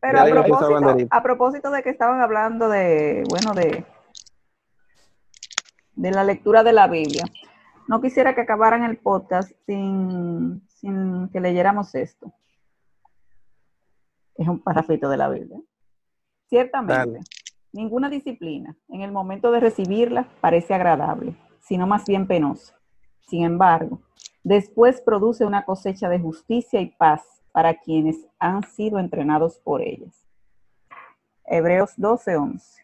Pero a propósito, a propósito, de que estaban hablando de, bueno, de, de la lectura de la Biblia, no quisiera que acabaran el podcast sin, sin que leyéramos esto. Es un parafito de la Biblia. Ciertamente, ninguna disciplina en el momento de recibirla parece agradable, sino más bien penosa. Sin embargo, Después produce una cosecha de justicia y paz para quienes han sido entrenados por ellas. Hebreos 12, 11.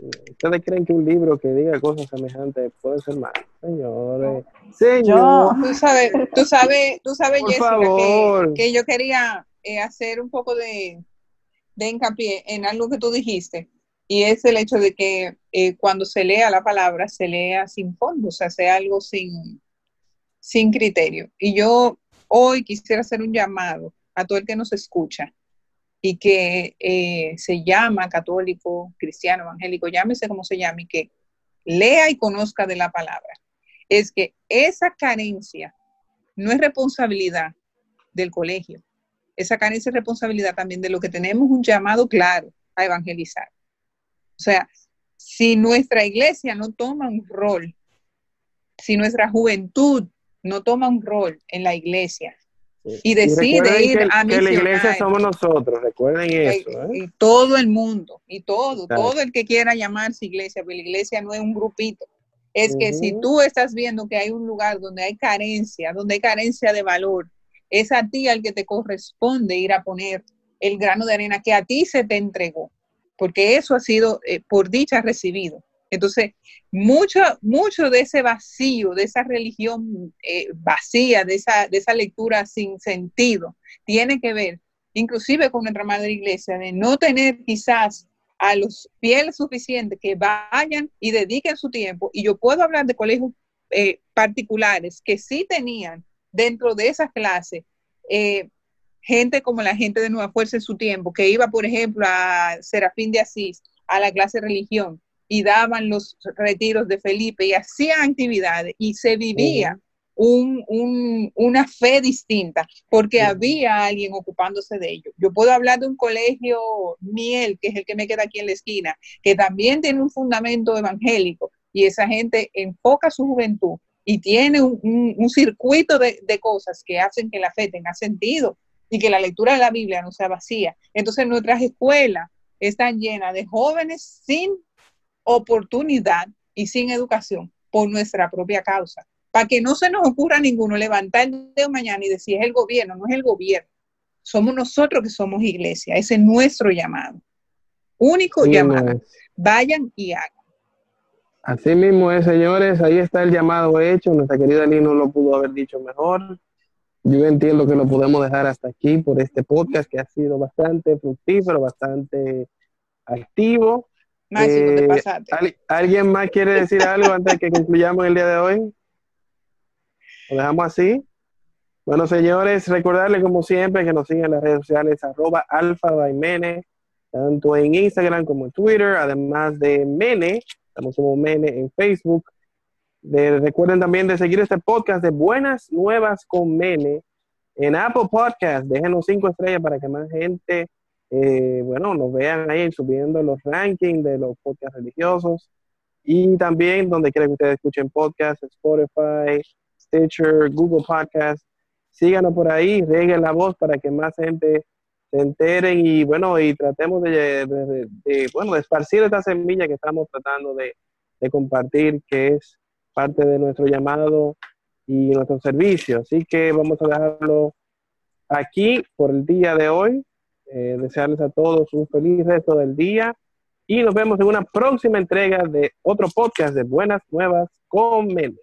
¿Ustedes creen que un libro que diga cosas semejantes puede ser malo? Señores. Señor. Tú sabes, tú sabes, tú sabes, Por Jessica, favor. que, que yo quería eh, hacer un poco de, de hincapié en algo que tú dijiste, y es el hecho de que eh, cuando se lea la palabra, se lea sin fondo, o sea, sea algo sin, sin criterio. Y yo hoy quisiera hacer un llamado a todo el que nos escucha y que eh, se llama católico, cristiano, evangélico, llámese como se llame, que lea y conozca de la palabra. Es que esa carencia no es responsabilidad del colegio, esa carencia es responsabilidad también de lo que tenemos un llamado claro a evangelizar. O sea, si nuestra iglesia no toma un rol, si nuestra juventud no toma un rol en la iglesia y decide ir que, a que la iglesia misionar, somos nosotros, recuerden eso. ¿eh? y todo el mundo, y todo, Claro. todo el que quiera llamarse iglesia, pero la iglesia no es un grupito. Es que si tú estás viendo que hay un lugar donde hay carencia, donde hay carencia de valor, es a ti al que te corresponde ir a poner el grano de arena que a ti se te entregó, porque eso ha sido eh, por dicha recibido. Entonces, mucho, mucho de ese vacío, de esa religión eh, vacía, de esa, de esa lectura sin sentido, tiene que ver inclusive con nuestra madre iglesia, de no tener quizás a los fieles suficientes que vayan y dediquen su tiempo. Y yo puedo hablar de colegios eh, particulares que sí tenían dentro de esas clases eh, gente como la gente de Nueva Fuerza en su tiempo, que iba, por ejemplo, a Serafín de Asís, a la clase religión, y daban los retiros de Felipe y hacían actividades y se vivía un, un, una fe distinta porque había alguien ocupándose de ello. Yo puedo hablar de un colegio Miel, que es el que me queda aquí en la esquina, que también tiene un fundamento evangélico y esa gente enfoca su juventud y tiene un, un- un circuito de, de cosas que hacen que la fe tenga sentido y que la lectura de la Biblia no sea vacía. Entonces nuestras escuelas están llenas de jóvenes sin oportunidad y sin educación por nuestra propia causa. Para que no se nos ocurra a ninguno levantar el dedo mañana y decir es el gobierno, no es el gobierno. Somos nosotros que somos iglesia, ese es nuestro llamado. Único Sí, llamado. no es. Vayan y hagan. Así mismo es, señores, ahí está el llamado hecho. Nuestra querida Lino lo pudo haber dicho mejor. Yo entiendo que lo podemos dejar hasta aquí por este podcast que ha sido bastante fructífero, bastante activo. Máximo, Eh, te pasaste. ¿al- ¿Alguien más quiere decir algo antes de que concluyamos el día de hoy? ¿Lo dejamos así? Bueno, señores, recordarles como siempre que nos sigan en las redes sociales arroba alfa by Mene, tanto en Instagram como en Twitter, además de Mene, estamos como Mene en Facebook. De- recuerden también de seguir este podcast de Buenas Nuevas con Mene en Apple Podcast. Déjenos cinco estrellas para que más gente, eh, bueno, nos vean ahí subiendo los rankings de los podcasts religiosos. Y también donde quiera que ustedes escuchen podcasts, Spotify, Stitcher, Google Podcast. Síganos por ahí, reguen la voz para que más gente se enteren y bueno, y tratemos de, bueno, de esparcir esta semilla que estamos tratando de compartir, que es parte de nuestro llamado y nuestro servicio. Así que vamos a dejarlo aquí por el día de hoy. Eh, desearles a todos un feliz resto del día y nos vemos en una próxima entrega de otro podcast de Buenas Nuevas con Mene.